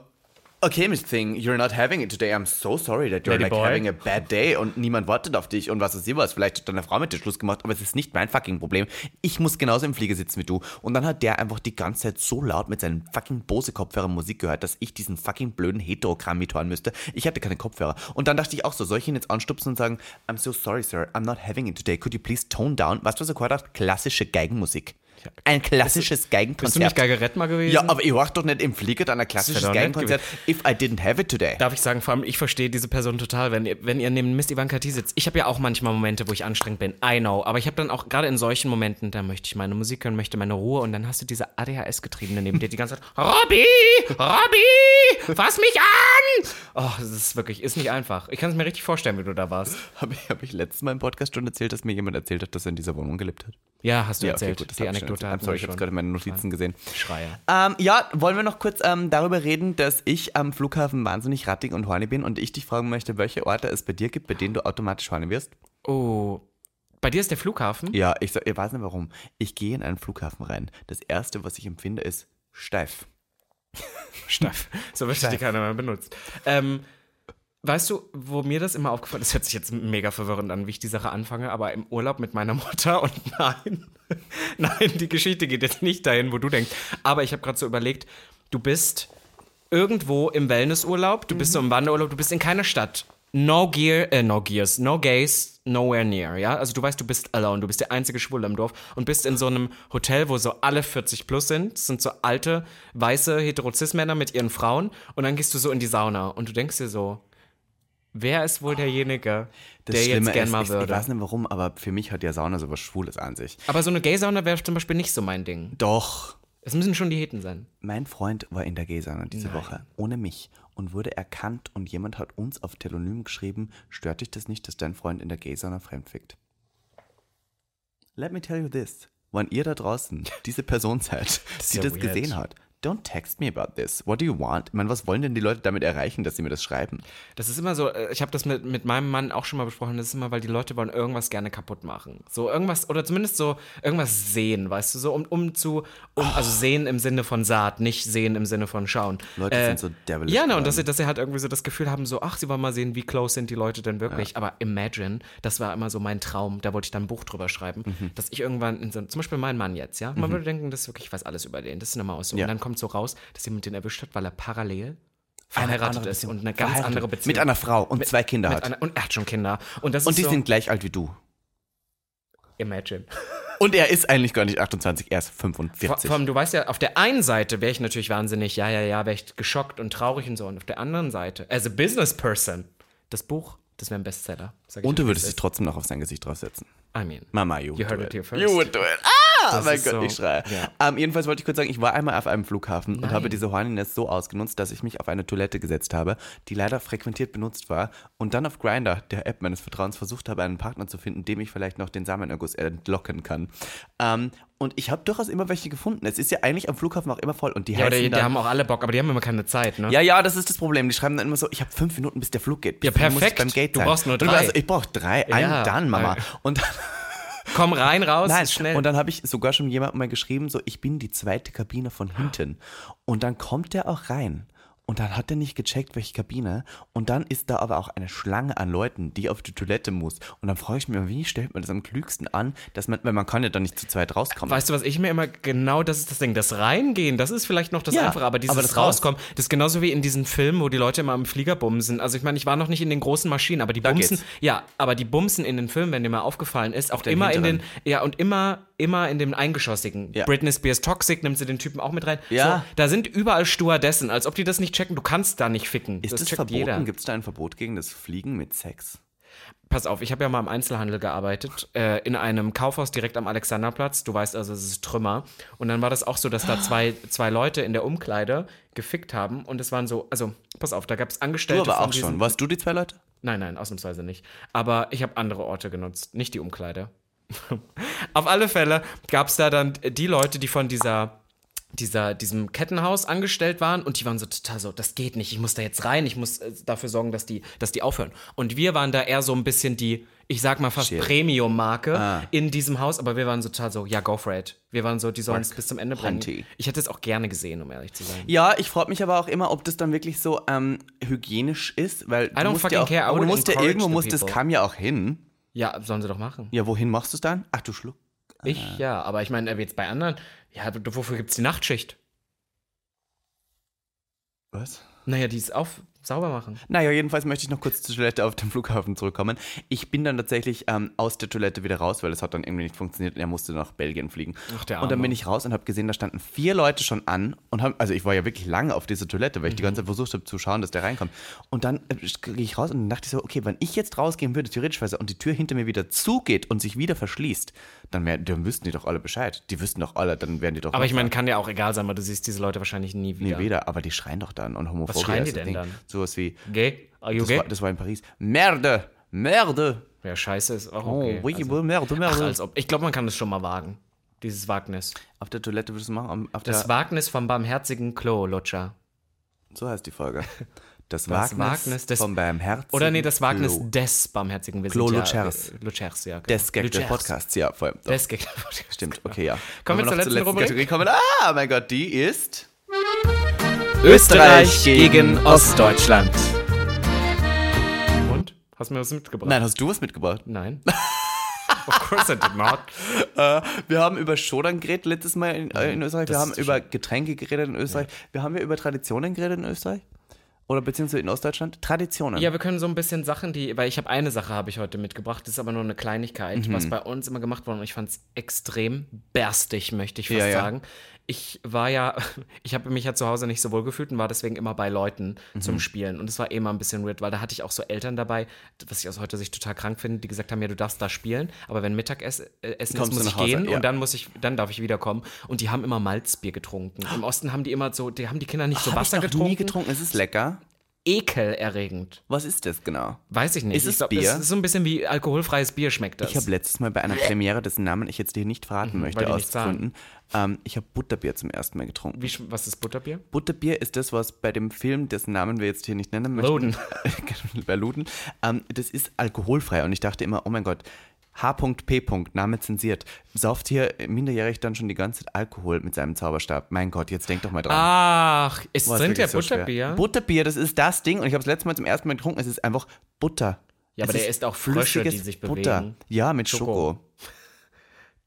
[SPEAKER 2] okay, Miss Thing, you're not having it today. I'm so sorry that you're
[SPEAKER 1] Lady
[SPEAKER 2] like
[SPEAKER 1] boy.
[SPEAKER 2] having a bad day und niemand wartet auf dich und was weiß ich was. Vielleicht hat deine Frau mit dir Schluss gemacht, aber es ist nicht mein fucking Problem. Ich muss genauso im Flieger sitzen wie du. Und dann hat der einfach die ganze Zeit so laut mit seinen fucking Bose-Kopfhörern Musik gehört, dass ich diesen fucking blöden Heterokram mithören müsste. Ich hatte keine Kopfhörer. Und dann dachte ich auch so, soll ich ihn jetzt anstupsen und sagen, I'm so sorry, sir, I'm not having it today. Could you please tone down? Weißt du, was er gehört hat? Klassische Geigenmusik. Ein klassisches
[SPEAKER 1] Bist du
[SPEAKER 2] Geigenkonzert.
[SPEAKER 1] nicht Geigerett mal gewesen?
[SPEAKER 2] Ja, aber ich war doch nicht im Flieger dann ein klassisches Geigenkonzert. If I didn't have it today.
[SPEAKER 1] Darf ich sagen, vor allem, ich verstehe diese Person total, wenn ihr, wenn ihr neben Miss Ivanka T sitzt. Ich habe ja auch manchmal Momente, wo ich anstrengend bin. I know. Aber ich habe dann auch gerade in solchen Momenten, da möchte ich meine Musik hören, möchte meine Ruhe und dann hast du diese ADHS-Getriebene neben dir die ganze Zeit. Robby! Robby! Fass mich an! Oh, das ist wirklich, ist nicht einfach. Ich kann es mir richtig vorstellen, wie du da warst.
[SPEAKER 2] Habe ich, hab ich letztes Mal im Podcast schon erzählt, dass mir jemand erzählt hat, dass er in dieser Wohnung gelebt hat?
[SPEAKER 1] Ja, hast du
[SPEAKER 2] Ja, okay,
[SPEAKER 1] erzählt.
[SPEAKER 2] gut, das
[SPEAKER 1] die Anekdote hatten
[SPEAKER 2] I'm sorry, ich habe gerade meine Notizen gesehen.
[SPEAKER 1] Schreier.
[SPEAKER 2] Ähm, ja, wollen wir noch kurz ähm, darüber reden, dass ich am Flughafen wahnsinnig rattig und horny bin und ich dich fragen möchte, welche Orte es bei dir gibt, bei denen du automatisch horny wirst?
[SPEAKER 1] Oh. Bei dir ist der Flughafen?
[SPEAKER 2] Ja, ich, ich weiß nicht warum. Ich gehe in einen Flughafen rein. Das erste, was ich empfinde, ist steif.
[SPEAKER 1] Steif. So wird die keiner mehr benutzt. Ähm, weißt du, wo mir das immer aufgefallen ist, hört sich jetzt mega verwirrend an, wie ich die Sache anfange, aber im Urlaub mit meiner Mutter und [LAUGHS] nein, nein, die Geschichte geht jetzt nicht dahin, wo du denkst. Aber ich habe gerade so überlegt, du bist irgendwo im Wellnessurlaub, du bist so im Wanderurlaub, du bist in keiner Stadt. No gear, äh, no gears, no gays, nowhere near, ja? Also du weißt, du bist alone, du bist der einzige Schwule im Dorf und bist in so einem Hotel, wo so alle 40 plus sind. Das sind so alte, weiße, hetero-cis-Männer mit ihren Frauen und dann gehst du so in die Sauna und du denkst dir so, wer ist wohl derjenige,
[SPEAKER 2] Das
[SPEAKER 1] der
[SPEAKER 2] Schlimme
[SPEAKER 1] jetzt gern
[SPEAKER 2] ist,
[SPEAKER 1] mal
[SPEAKER 2] ich, ich
[SPEAKER 1] würde?
[SPEAKER 2] weiß nicht warum, aber für mich hat ja Sauna sowas Schwules an sich.
[SPEAKER 1] Aber so eine Gay-Sauna wäre zum Beispiel nicht so mein Ding.
[SPEAKER 2] Doch.
[SPEAKER 1] Es müssen schon die Heten sein.
[SPEAKER 2] Mein Freund war in der Gay-Sauna diese Woche, ohne mich, und wurde erkannt und jemand hat uns auf Telonym geschrieben, stört dich das nicht, dass dein Freund in der Gay-Sauna fremdfickt? Let me tell you this. Wenn ihr da draußen diese Person seid, die
[SPEAKER 1] ja
[SPEAKER 2] das
[SPEAKER 1] weird.
[SPEAKER 2] gesehen hat, don't text me about this. What do you want? Ich meine, was wollen denn die Leute damit erreichen, dass sie mir das schreiben?
[SPEAKER 1] Das ist immer so, äh, ich habe das mit, mit meinem Mann auch schon mal besprochen, das ist immer, weil die Leute wollen irgendwas gerne kaputt machen. So irgendwas, oder zumindest so irgendwas sehen, weißt du, so um, um zu, um, also sehen im Sinne von Saat, nicht sehen im Sinne von schauen.
[SPEAKER 2] Leute
[SPEAKER 1] Äh,
[SPEAKER 2] sind so devilish.
[SPEAKER 1] Ja, ne, und dass sie, dass sie halt irgendwie so das Gefühl haben, so, ach, sie wollen mal sehen, wie close sind die Leute denn wirklich. Aber imagine, das war immer so mein Traum, da wollte ich dann ein Buch drüber schreiben,
[SPEAKER 2] Mhm.
[SPEAKER 1] dass ich irgendwann, in so, zum Beispiel mein Mann jetzt, ja, man würde denken, das ist wirklich, ich weiß alles über den, das ist eine Maus. So.
[SPEAKER 2] Ja.
[SPEAKER 1] Und dann kommt so raus, dass jemand den erwischt hat, weil er parallel verheiratet ist und eine ganz andere Beziehung.
[SPEAKER 2] Mit einer Frau und zwei Kinder
[SPEAKER 1] Mit
[SPEAKER 2] hat.
[SPEAKER 1] einer, und er hat schon Kinder. Und das
[SPEAKER 2] und
[SPEAKER 1] ist
[SPEAKER 2] die
[SPEAKER 1] so,
[SPEAKER 2] sind gleich alt wie du.
[SPEAKER 1] imagine.
[SPEAKER 2] Und er ist eigentlich gar nicht 28, er ist
[SPEAKER 1] Vor,
[SPEAKER 2] 45.
[SPEAKER 1] vor allem, du weißt ja, auf der einen Seite wäre ich natürlich wahnsinnig, ja, ja, ja, wäre ich geschockt und traurig und so. Und auf der anderen Seite, as a business person, das Buch, das wäre ein Bestseller.
[SPEAKER 2] und du würdest dich trotzdem noch auf sein Gesicht draufsetzen.
[SPEAKER 1] I mean,
[SPEAKER 2] Mama, you,
[SPEAKER 1] You
[SPEAKER 2] would
[SPEAKER 1] heard
[SPEAKER 2] do
[SPEAKER 1] it here
[SPEAKER 2] it.
[SPEAKER 1] first.
[SPEAKER 2] You would do it. Ah,
[SPEAKER 1] Das
[SPEAKER 2] mein Gott,
[SPEAKER 1] so,
[SPEAKER 2] ich schreie.
[SPEAKER 1] ja.
[SPEAKER 2] Ähm, jedenfalls wollte ich kurz sagen, ich war einmal auf einem Flughafen und habe diese Horniness so ausgenutzt, dass ich mich auf eine Toilette gesetzt habe, die leider frequentiert benutzt war und dann auf Grinder, der App meines Vertrauens, versucht habe, einen Partner zu finden, dem ich vielleicht noch den Samenerguss entlocken kann. Ähm, und ich habe durchaus immer welche gefunden. Es ist ja eigentlich am Flughafen auch immer voll und die
[SPEAKER 1] ja,
[SPEAKER 2] heißen
[SPEAKER 1] die, die haben auch alle Bock, aber die haben immer keine Zeit, ne?
[SPEAKER 2] ja, ja, das ist das Problem. Die schreiben dann immer so, ich habe fünf Minuten, bis der Flug geht.
[SPEAKER 1] Ja,
[SPEAKER 2] Bis dahin muss ich
[SPEAKER 1] perfekt.
[SPEAKER 2] beim Gate
[SPEAKER 1] Du
[SPEAKER 2] sein.
[SPEAKER 1] brauchst nur
[SPEAKER 2] du
[SPEAKER 1] drei.
[SPEAKER 2] Also, ich brauche drei. Einen
[SPEAKER 1] Ja.
[SPEAKER 2] dann, Mama. Und dann
[SPEAKER 1] Komm rein, raus,
[SPEAKER 2] Nein,
[SPEAKER 1] schnell.
[SPEAKER 2] und dann habe ich sogar schon jemandem mal geschrieben, so, ich bin die zweite Kabine von hinten. Und dann kommt der auch rein Und dann hat er nicht gecheckt, welche Kabine. Und dann ist da aber auch eine Schlange an Leuten, die auf die Toilette muss. Und dann frage ich mich, wie stellt man das am klügsten an, dass man, weil man kann ja dann nicht zu zweit rauskommen.
[SPEAKER 1] Weißt du, was ich mir immer genau, das ist das Ding, das Reingehen, das ist vielleicht noch das
[SPEAKER 2] Ja,
[SPEAKER 1] Einfache, aber dieses
[SPEAKER 2] aber das raus.
[SPEAKER 1] Rauskommen, das ist genauso wie in diesen Filmen, wo die Leute immer am Flieger bumsen. Also ich meine, ich war noch nicht in den großen Maschinen, aber die
[SPEAKER 2] Da
[SPEAKER 1] bumsen,
[SPEAKER 2] geht's.
[SPEAKER 1] ja, aber die bumsen in den Filmen, wenn dir mal aufgefallen ist, auch immer in den,
[SPEAKER 2] hinteren.
[SPEAKER 1] ja, und immer, immer in dem eingeschossigen.
[SPEAKER 2] Ja.
[SPEAKER 1] Britney Spears Toxic nimmt sie den Typen auch mit rein.
[SPEAKER 2] Ja.
[SPEAKER 1] So, da sind überall Stewardessen, als ob die das nicht checken, du kannst da nicht ficken.
[SPEAKER 2] ist das,
[SPEAKER 1] checkt
[SPEAKER 2] verboten? Gibt es da ein Verbot gegen das Fliegen mit Sex?
[SPEAKER 1] Pass auf, ich habe ja mal im Einzelhandel gearbeitet, äh, in einem Kaufhaus direkt am Alexanderplatz. Du weißt also, es ist Trümmer. Und dann war das auch so, dass da zwei, zwei Leute in der Umkleide gefickt haben. Und es waren so, also, pass auf, da gab es
[SPEAKER 2] Du
[SPEAKER 1] Angestellte.
[SPEAKER 2] aber
[SPEAKER 1] von
[SPEAKER 2] auch schon. Warst du die zwei Leute?
[SPEAKER 1] Nein, nein, ausnahmsweise nicht. Aber ich habe andere Orte genutzt, nicht die Umkleide. [LAUGHS] Auf alle Fälle gab es da dann die Leute, die von dieser, dieser, diesem Kettenhaus angestellt waren und die waren so total so, das geht nicht, ich muss da jetzt rein, ich muss äh, dafür sorgen, dass die, dass die aufhören. Und wir waren da eher so ein bisschen die, ich sag mal fast. Premium-Marke
[SPEAKER 2] Ah.
[SPEAKER 1] in diesem Haus, aber wir waren so total so, ja, go for it. Wir waren so, die sollen es bis zum Ende bringen.
[SPEAKER 2] Hunty.
[SPEAKER 1] Ich hätte es auch gerne gesehen, um ehrlich zu sein.
[SPEAKER 2] Ja, ich frage mich aber auch immer, ob das dann wirklich so ähm, hygienisch ist, weil du
[SPEAKER 1] don't
[SPEAKER 2] musst
[SPEAKER 1] fucking
[SPEAKER 2] ja auch,
[SPEAKER 1] care, I
[SPEAKER 2] aber du musst ja irgendwo
[SPEAKER 1] the
[SPEAKER 2] muss das kam ja auch hin.
[SPEAKER 1] Ja, sollen sie doch machen.
[SPEAKER 2] Ja, wohin machst du es dann? Ach du Schluck.
[SPEAKER 1] Ich, ja, aber ich meine, äh, jetzt bei anderen, ja, wofür gibt es die Nachtschicht?
[SPEAKER 2] Was?
[SPEAKER 1] Naja, die ist auf sauber machen.
[SPEAKER 2] Naja, jedenfalls möchte ich noch kurz zur Toilette auf dem Flughafen zurückkommen. Ich bin dann tatsächlich ähm, aus der Toilette wieder raus, weil es hat dann irgendwie nicht funktioniert und er musste nach Belgien fliegen.
[SPEAKER 1] Ach, der
[SPEAKER 2] und dann
[SPEAKER 1] Arme.
[SPEAKER 2] bin ich raus und habe gesehen, da standen vier Leute schon an und haben, also ich war ja wirklich lange auf dieser Toilette, weil ich
[SPEAKER 1] Mhm.
[SPEAKER 2] die ganze Zeit versucht habe zu schauen, dass der reinkommt. Und dann äh, gehe ich raus und dann dachte ich so, okay, wenn ich jetzt rausgehen würde, theoretisch und die Tür hinter mir wieder zugeht und sich wieder verschließt, dann, wär, dann wüssten die doch alle Bescheid. Die wüssten doch alle, dann wären die doch.
[SPEAKER 1] Aber ich meine, kann ja auch egal sein, weil du siehst diese Leute wahrscheinlich nie wieder.
[SPEAKER 2] weder, aber die schreien doch dann und Homophobie.
[SPEAKER 1] schreien die denn
[SPEAKER 2] Ding.
[SPEAKER 1] dann?
[SPEAKER 2] Sowas wie,
[SPEAKER 1] Gay? Are you
[SPEAKER 2] das
[SPEAKER 1] gay?
[SPEAKER 2] war, das war in Paris. Merde! Merde!
[SPEAKER 1] ja, scheiße ist auch
[SPEAKER 2] Oh,
[SPEAKER 1] okay.
[SPEAKER 2] oui,
[SPEAKER 1] also,
[SPEAKER 2] merde,
[SPEAKER 1] ach,
[SPEAKER 2] merde.
[SPEAKER 1] als ob. Ich glaube, man kann das schon mal wagen. Dieses Wagnis.
[SPEAKER 2] Auf der Toilette würdest du machen? Auf
[SPEAKER 1] Das Wagnis vom barmherzigen Klo-Lutscher.
[SPEAKER 2] so heißt die Folge. [LAUGHS] Das,
[SPEAKER 1] Das
[SPEAKER 2] Wagnis,
[SPEAKER 1] Wagnis des-
[SPEAKER 2] vom Herzen.
[SPEAKER 1] Oder nee, das Wagnis des barmherzigen. Wir
[SPEAKER 2] Klo
[SPEAKER 1] sind
[SPEAKER 2] Lutschers.
[SPEAKER 1] Ja, äh, Lutschers, ja. genau.
[SPEAKER 2] Des Gag
[SPEAKER 1] Lutschers.
[SPEAKER 2] Podcasts, ja, voll. Doch,
[SPEAKER 1] Des Gag der Podcast.
[SPEAKER 2] Stimmt, okay, ja.
[SPEAKER 1] Kommen wir
[SPEAKER 2] Wollen
[SPEAKER 1] zur letzten Rubrik?
[SPEAKER 2] Kategorie kommen? Ah, mein Gott, die ist...
[SPEAKER 3] Österreich gegen Ostdeutschland.
[SPEAKER 1] Und? Hast du mir was mitgebracht?
[SPEAKER 2] Nein, hast du was mitgebracht?
[SPEAKER 1] Nein. [LAUGHS] of course I did not.
[SPEAKER 2] Äh, wir haben über Schodern geredet letztes Mal in, äh, in Österreich. Wir
[SPEAKER 1] Das
[SPEAKER 2] haben über Getränke geredet in Österreich. Wir haben ja über Traditionen geredet in Österreich. Oder beziehungsweise in Ostdeutschland. Traditionen.
[SPEAKER 1] Ja, wir können so ein bisschen Sachen, die, weil ich habe eine Sache habe ich heute mitgebracht, das ist aber nur eine Kleinigkeit,
[SPEAKER 2] Mhm.
[SPEAKER 1] was bei uns immer gemacht wurde und ich fand es extrem berstig, möchte ich fast
[SPEAKER 2] Ja, ja.
[SPEAKER 1] sagen. Ich war ja, [LAUGHS] ich habe mich ja zu Hause nicht so wohl gefühlt und war deswegen immer bei Leuten
[SPEAKER 2] Mhm.
[SPEAKER 1] zum Spielen und es war eh immer ein bisschen weird, weil da hatte ich auch so Eltern dabei, was ich aus heute Sicht total krank finde, die gesagt haben, ja, du darfst da spielen, aber wenn Mittagessen Essen ist, muss ich
[SPEAKER 2] Hause,
[SPEAKER 1] gehen
[SPEAKER 2] ja.
[SPEAKER 1] und dann muss ich, dann darf ich wiederkommen und die haben immer Malzbier getrunken. Im Osten haben die immer so, die haben die Kinder nicht so
[SPEAKER 2] Hab
[SPEAKER 1] Wasser
[SPEAKER 2] ich noch
[SPEAKER 1] getrunken.
[SPEAKER 2] nie getrunken. Es ist lecker.
[SPEAKER 1] Ekelerregend.
[SPEAKER 2] Was ist das genau?
[SPEAKER 1] Weiß ich nicht.
[SPEAKER 2] Ist es
[SPEAKER 1] ich glaub,
[SPEAKER 2] Bier?
[SPEAKER 1] Es ist so ein bisschen wie alkoholfreies Bier schmeckt das.
[SPEAKER 2] Ich habe letztes Mal bei einer Premiere, dessen Namen ich jetzt hier nicht verraten möchte,
[SPEAKER 1] Mhm, nicht
[SPEAKER 2] ausgefunden. Ähm, ich habe Butterbier zum ersten Mal getrunken.
[SPEAKER 1] wie, was ist Butterbier?
[SPEAKER 2] Butterbier ist das, was bei dem Film, dessen Namen wir jetzt hier nicht nennen möchten.
[SPEAKER 1] Loden. [LAUGHS]
[SPEAKER 2] bei Luden. Ähm, das ist alkoholfrei und ich dachte immer, oh mein Gott, H.P. Name zensiert. Sauft hier minderjährig dann schon die ganze Zeit Alkohol mit seinem Zauberstab. Mein Gott, jetzt denk doch mal dran.
[SPEAKER 1] Ach, ist
[SPEAKER 2] Boah,
[SPEAKER 1] trinkt der
[SPEAKER 2] wirklich so schwer.
[SPEAKER 1] Butterbier?
[SPEAKER 2] Butterbier, das ist das Ding und ich habe es letztes Mal zum ersten Mal getrunken. Es ist einfach Butter.
[SPEAKER 1] Ja, aber
[SPEAKER 2] Es
[SPEAKER 1] der ist auch Frösche, die
[SPEAKER 2] flüssiges
[SPEAKER 1] sich
[SPEAKER 2] Butter.
[SPEAKER 1] bewegen.
[SPEAKER 2] Ja, mit
[SPEAKER 1] Schoko.
[SPEAKER 2] Schoko.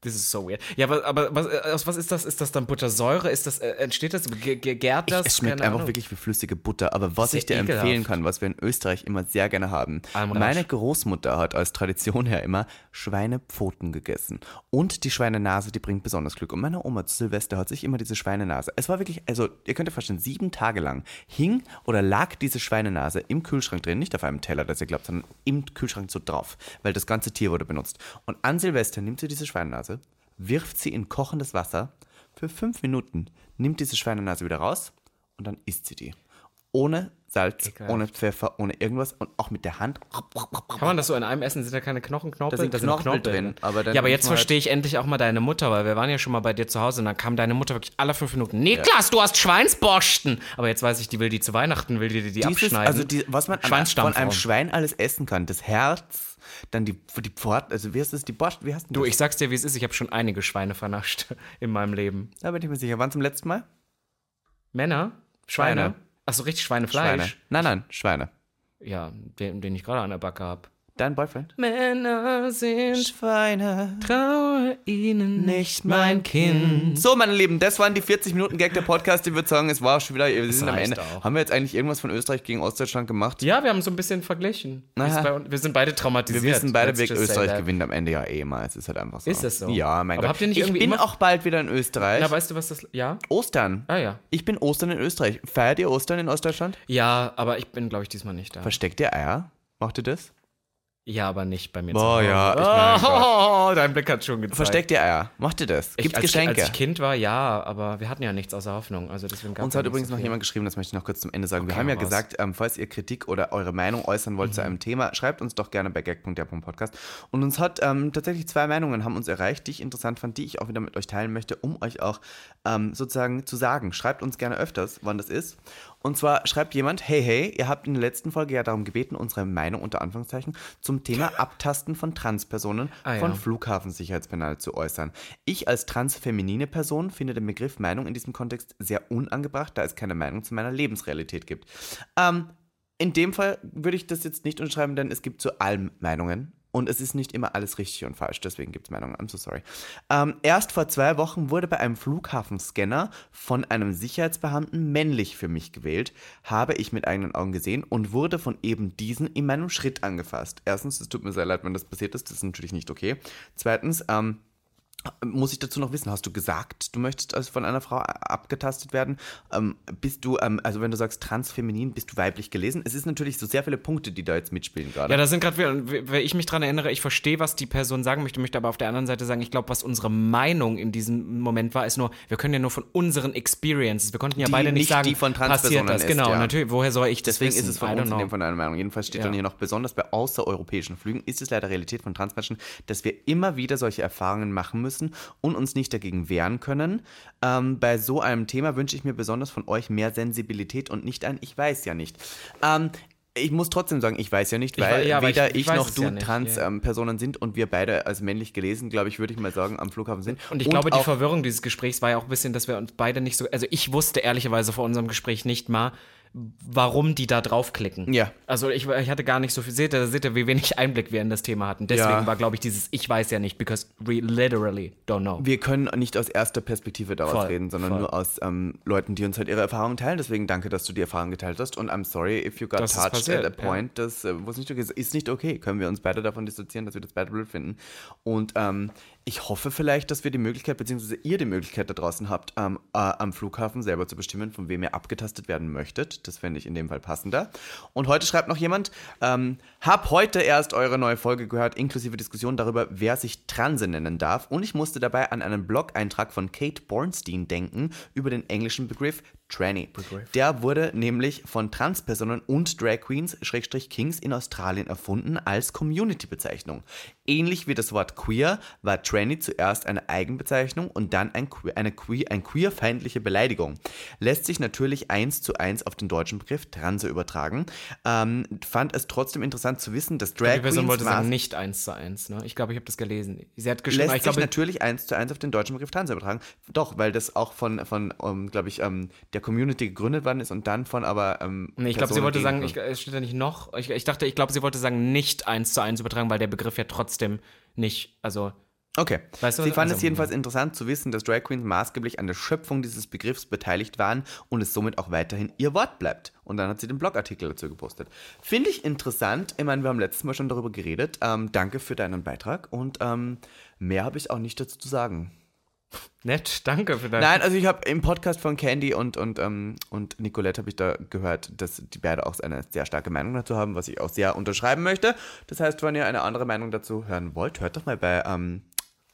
[SPEAKER 1] Das ist so weird. Ja, aber, aber was, äh, aus was ist das? Ist das dann Buttersäure? Ist das, äh, entsteht das? Ge- ge- Gärt das?
[SPEAKER 2] Es schmeckt
[SPEAKER 1] Keine
[SPEAKER 2] einfach
[SPEAKER 1] Ahnung.
[SPEAKER 2] wirklich wie flüssige Butter. Aber was ich dir
[SPEAKER 1] ekelhaft.
[SPEAKER 2] empfehlen kann, was wir in Österreich immer sehr gerne haben.
[SPEAKER 1] Almrasch.
[SPEAKER 2] Meine Großmutter hat als Tradition her immer Schweinepfoten gegessen. Und die Schweinenase, die bringt besonders Glück. Und meine Oma zu Silvester hat sich immer diese Schweinenase. Es war wirklich, also ihr könnt euch vorstellen, sieben Tage lang hing oder lag diese Schweinenase im Kühlschrank drin. Nicht auf einem Teller, das ihr glaubt, sondern im Kühlschrank so drauf. Weil das ganze Tier wurde benutzt. Und an Silvester nimmt sie diese Schweinenase, wirft sie in kochendes Wasser für fünf Minuten, nimmt diese Schweinenase wieder raus und dann isst sie die. Ohne Salz,
[SPEAKER 1] Ekelhaft.
[SPEAKER 2] ohne Pfeffer, ohne irgendwas und auch mit der Hand.
[SPEAKER 1] Kann man das so in einem essen? Sind da keine Knochenknorpel?
[SPEAKER 2] Da sind Knorpel drin, aber
[SPEAKER 1] ja, aber jetzt
[SPEAKER 2] halt-
[SPEAKER 1] verstehe ich endlich auch mal deine Mutter, weil wir waren ja schon mal bei dir zu Hause und dann kam deine Mutter wirklich alle fünf Minuten. Niklas, du hast Schweinsborsten! Aber jetzt weiß ich, die will die zu Weihnachten, will die die, die
[SPEAKER 2] Dieses,
[SPEAKER 1] abschneiden.
[SPEAKER 2] also die, was man an, von einem. Schwein alles essen kann, das Herz, dann die, die Pforten, also wie heißt das, die Borst, wie heißt denn
[SPEAKER 1] Du,
[SPEAKER 2] das?
[SPEAKER 1] ich sag's dir, wie es ist. Ich habe schon einige Schweine vernascht [LAUGHS] in meinem Leben.
[SPEAKER 2] Da bin ich mir sicher. Wann zum letzten Mal?
[SPEAKER 1] Männer? Schweine? Ach so, richtig Schweinefleisch?
[SPEAKER 2] Schweine. Nein, nein, Schweine.
[SPEAKER 1] Ja, den, den ich gerade an der Backe habe.
[SPEAKER 2] Dein Boyfriend?
[SPEAKER 1] Männer sind
[SPEAKER 2] Schweine.
[SPEAKER 1] traue ihnen nicht mein Kind.
[SPEAKER 2] So, meine Lieben, das waren die 40 Minuten Gag der Podcast. Ich würde sagen, es war schon wieder, wir sind am Ende.
[SPEAKER 1] auch.
[SPEAKER 2] Haben wir jetzt eigentlich irgendwas von Österreich gegen Ostdeutschland gemacht?
[SPEAKER 1] Ja, wir haben so ein bisschen verglichen. Bei uns- Wir sind beide
[SPEAKER 2] Wir
[SPEAKER 1] traumatisiert.
[SPEAKER 2] wissen beide,
[SPEAKER 1] say
[SPEAKER 2] Österreich gewinnt am Ende ja eh mal. Es ist halt einfach so.
[SPEAKER 1] Ist es so?
[SPEAKER 2] Ja, mein
[SPEAKER 1] Aber
[SPEAKER 2] Gott.
[SPEAKER 1] habt ihr nicht
[SPEAKER 2] ich
[SPEAKER 1] irgendwie
[SPEAKER 2] bin
[SPEAKER 1] immer-
[SPEAKER 2] auch bald wieder in Österreich.
[SPEAKER 1] Na, weißt du, was das. Ja?
[SPEAKER 2] Ostern.
[SPEAKER 1] Ah, ja.
[SPEAKER 2] Ich bin Ostern in Österreich. Feiert ihr Ostern in Ostdeutschland?
[SPEAKER 1] Ja, aber ich bin, glaube ich, diesmal nicht da.
[SPEAKER 2] Versteckt ihr Eier? Macht ihr das?
[SPEAKER 1] Ja, aber nicht bei mir
[SPEAKER 2] Boah,
[SPEAKER 1] zu
[SPEAKER 2] ja, ich mein
[SPEAKER 1] oh, dein Blick hat schon gezeigt.
[SPEAKER 2] Versteckt ihr Eier? Macht ihr das?
[SPEAKER 1] Als,
[SPEAKER 2] Geschenke?
[SPEAKER 1] Als ich Kind war, ja, aber wir hatten ja nichts außer Hoffnung. Also deswegen
[SPEAKER 2] Uns hat übrigens
[SPEAKER 1] so
[SPEAKER 2] noch jemand geschrieben, das möchte ich noch kurz zum Ende sagen. Wir
[SPEAKER 1] Okay,
[SPEAKER 2] haben ja
[SPEAKER 1] raus.
[SPEAKER 2] gesagt, ähm, falls ihr Kritik oder eure Meinung äußern wollt zu
[SPEAKER 1] Mhm.
[SPEAKER 2] einem Thema, schreibt uns doch gerne bei gag.der.podcast. Und uns hat ähm, tatsächlich zwei Meinungen haben uns erreicht, die ich interessant fand, die ich auch wieder mit euch teilen möchte, um euch auch ähm, sozusagen zu sagen. Schreibt uns gerne öfters, wann das ist. Und zwar schreibt jemand, hey, hey, ihr habt in der letzten Folge ja darum gebeten, unsere Meinung unter Anführungszeichen zum Thema [LAUGHS] Abtasten von Transpersonen
[SPEAKER 1] Ah, ja.
[SPEAKER 2] von Flughafensicherheitspersonal zu äußern. Ich als transfeminine Person finde den Begriff Meinung in diesem Kontext sehr unangebracht, da es keine Meinung zu meiner Lebensrealität gibt. Ähm, in dem Fall würde ich das jetzt nicht unterschreiben, denn es gibt zu allem Meinungen. Und es ist nicht immer alles richtig und falsch, deswegen gibt es Meinungen. I'm so sorry. Ähm, erst vor zwei Wochen wurde bei einem Flughafenscanner von einem Sicherheitsbeamten männlich für mich gewählt, habe ich mit eigenen Augen gesehen und wurde von eben diesen in meinem Schritt angefasst. Erstens, es tut mir sehr leid, wenn das passiert ist, das ist natürlich nicht okay. Zweitens, ähm, muss ich dazu noch wissen, hast du gesagt, du möchtest also von einer Frau abgetastet werden? Ähm, bist du, ähm, also wenn du sagst transfeminin, bist du weiblich gelesen? Es ist natürlich so sehr viele Punkte, die da jetzt mitspielen gerade.
[SPEAKER 1] Ja, da sind gerade, wenn ich mich dran erinnere, ich verstehe, was die Person sagen möchte, möchte aber auf der anderen Seite sagen, ich glaube, was unsere Meinung in diesem Moment war, ist nur, wir können ja nur von unseren Experiences, wir konnten ja
[SPEAKER 2] Die
[SPEAKER 1] beide nicht,
[SPEAKER 2] nicht
[SPEAKER 1] sagen,
[SPEAKER 2] die von
[SPEAKER 1] passiert das.
[SPEAKER 2] ist,
[SPEAKER 1] Genau,
[SPEAKER 2] ja.
[SPEAKER 1] natürlich, woher soll ich das
[SPEAKER 2] Deswegen
[SPEAKER 1] wissen?
[SPEAKER 2] ist es von
[SPEAKER 1] I
[SPEAKER 2] uns in dem von einer Meinung. Jedenfalls steht
[SPEAKER 1] Ja.
[SPEAKER 2] dann hier noch, besonders bei außereuropäischen Flügen ist es leider Realität von Transmenschen, dass wir immer wieder solche Erfahrungen machen müssen und uns nicht dagegen wehren können. Ähm, bei so einem Thema wünsche ich mir besonders von euch mehr Sensibilität und nicht ein Ich weiß ja nicht. Ähm, ich muss trotzdem sagen, ich weiß ja nicht,
[SPEAKER 1] Ich
[SPEAKER 2] weil
[SPEAKER 1] wei- ja,
[SPEAKER 2] weder
[SPEAKER 1] ich-
[SPEAKER 2] ich,
[SPEAKER 1] ich
[SPEAKER 2] noch du
[SPEAKER 1] ja
[SPEAKER 2] Trans-Personen
[SPEAKER 1] ja.
[SPEAKER 2] ähm, Personen sind und wir beide als männlich gelesen, glaube ich, würde ich mal sagen, am Flughafen sind.
[SPEAKER 1] Und ich glaube, die Verwirrung dieses Gesprächs war ja auch ein bisschen, dass wir uns beide nicht so. Also ich wusste ehrlicherweise vor unserem Gespräch nicht mal, warum die da draufklicken.
[SPEAKER 2] Ja.
[SPEAKER 1] Also ich, ich hatte gar nicht so viel. Seht ihr, seht ihr, wie wenig [LAUGHS] Einblick wir in das Thema hatten. Deswegen
[SPEAKER 2] Ja.
[SPEAKER 1] war, glaube ich, dieses Ich weiß ja nicht, because we literally don't know.
[SPEAKER 2] Wir können nicht aus erster Perspektive daraus
[SPEAKER 1] Voll,
[SPEAKER 2] reden, sondern
[SPEAKER 1] voll.
[SPEAKER 2] nur aus ähm, Leuten, die uns halt ihre Erfahrungen teilen. Deswegen danke, dass du die Erfahrung geteilt hast. Und I'm sorry if you got
[SPEAKER 1] Das
[SPEAKER 2] touched at a point. Das äh, was nicht okay ist. Ist nicht okay. Können wir uns beide davon dissoziieren, dass wir das beide blöd finden. Und ähm, ich hoffe vielleicht, dass wir die Möglichkeit, beziehungsweise ihr die Möglichkeit da draußen habt, ähm, äh, am Flughafen selber zu bestimmen, von wem ihr abgetastet werden möchtet. Das fände ich in dem Fall passender. Und heute schreibt noch jemand, ähm, hab heute erst eure neue Folge gehört, inklusive Diskussion darüber, wer sich Transe nennen darf. Und ich musste dabei an einen Blog-Eintrag von Kate Bornstein denken über den englischen Begriff Tranny. Der wurde nämlich von Transpersonen und Drag Queens, Schrägstrich Kings in Australien erfunden als Community-Bezeichnung. Ähnlich wie das Wort queer war Tranny zuerst eine Eigenbezeichnung und dann ein, eine queer, ein queerfeindliche Beleidigung. Lässt sich natürlich eins zu eins auf den deutschen Begriff Transe übertragen. Ähm, fand es trotzdem interessant zu wissen, dass Drag
[SPEAKER 1] die Person
[SPEAKER 2] Queens
[SPEAKER 1] wollte sagen, nicht eins zu eins. Ne? Ich glaube, ich habe das gelesen. Sie hat geschrieben,
[SPEAKER 2] lässt
[SPEAKER 1] ich
[SPEAKER 2] sich
[SPEAKER 1] glaube,
[SPEAKER 2] natürlich eins zu eins auf den deutschen Begriff Transe übertragen. Doch, weil das auch von, von um, glaube ich, ähm, der Community gegründet worden ist und dann von aber. Ähm,
[SPEAKER 1] Nee, ich glaube, sie wollte sagen, ich, es steht da nicht noch. Ich, ich dachte, ich glaube, sie wollte sagen, nicht eins zu eins übertragen, weil der Begriff ja trotzdem nicht, also
[SPEAKER 2] Okay.
[SPEAKER 1] Weißt du,
[SPEAKER 2] Sie fand
[SPEAKER 1] also-
[SPEAKER 2] es jedenfalls interessant zu wissen, dass Drag Queens maßgeblich an der Schöpfung dieses Begriffs beteiligt waren und es somit auch weiterhin ihr Wort bleibt. Und dann hat sie den Blogartikel dazu gepostet. Finde ich interessant. Ich meine, wir haben letztes Mal schon darüber geredet. Ähm, danke für deinen Beitrag und ähm, mehr habe ich auch nicht dazu zu sagen.
[SPEAKER 1] Nett, danke für dein.
[SPEAKER 2] Nein, also ich habe im Podcast von Candy und, und, ähm, und Nicolette habe ich da gehört, dass die beide auch eine sehr starke Meinung dazu haben, was ich auch sehr unterschreiben möchte. Das heißt, wenn ihr eine andere Meinung dazu hören wollt, hört doch mal bei, ähm,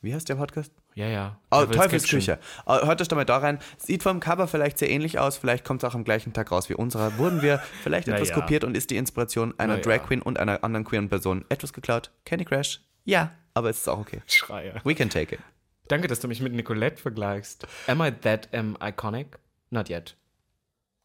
[SPEAKER 2] wie heißt der Podcast?
[SPEAKER 1] Ja, ja.
[SPEAKER 2] Oh, Teufelsküche. Oh, hört euch doch mal da rein. Sieht vom Cover vielleicht sehr ähnlich aus. Vielleicht kommt es auch am gleichen Tag raus wie unserer. Wurden wir [LAUGHS] vielleicht etwas
[SPEAKER 1] ja.
[SPEAKER 2] kopiert und ist die Inspiration einer
[SPEAKER 1] Na
[SPEAKER 2] Drag
[SPEAKER 1] ja.
[SPEAKER 2] Queen und einer anderen queeren Person etwas geklaut? Candy Crash? Ja, aber es ist auch okay.
[SPEAKER 1] Schreier.
[SPEAKER 2] We can take it.
[SPEAKER 1] Danke, dass du mich mit Nicolette vergleichst. Am I that um, iconic? Not yet.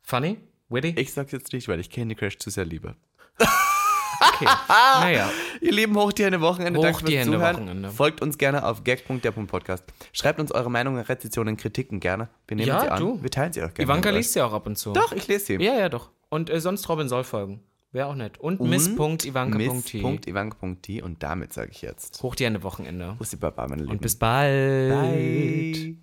[SPEAKER 1] Funny? Witty?
[SPEAKER 2] Ich sag's jetzt nicht, weil ich Candy Crash zu sehr liebe.
[SPEAKER 1] Okay. naja. [LAUGHS]
[SPEAKER 2] Ihr lieben hoch die Hände Wochenende, danke
[SPEAKER 1] Hoch
[SPEAKER 2] fürs
[SPEAKER 1] die Hände
[SPEAKER 2] Zuhören.
[SPEAKER 1] Wochenende.
[SPEAKER 2] Folgt uns gerne auf gag.der.podcast. Schreibt uns eure Meinungen, Rezensionen, Kritiken gerne. Wir nehmen
[SPEAKER 1] Ja,
[SPEAKER 2] sie an.
[SPEAKER 1] du.
[SPEAKER 2] Wir teilen sie auch gerne.
[SPEAKER 1] Ivanka liest ja auch ab und zu.
[SPEAKER 2] Doch, ich lese sie.
[SPEAKER 1] Ja, ja, doch. Und äh, sonst Robin soll folgen. Wäre auch nett. Und, miss.ivanka.t.
[SPEAKER 2] Miss.ivanka.t und damit sage ich jetzt.
[SPEAKER 1] Hoch die Hände Wochenende.
[SPEAKER 2] Bussi Baba, meine Lieben.
[SPEAKER 1] Und bis bald.
[SPEAKER 2] Bye.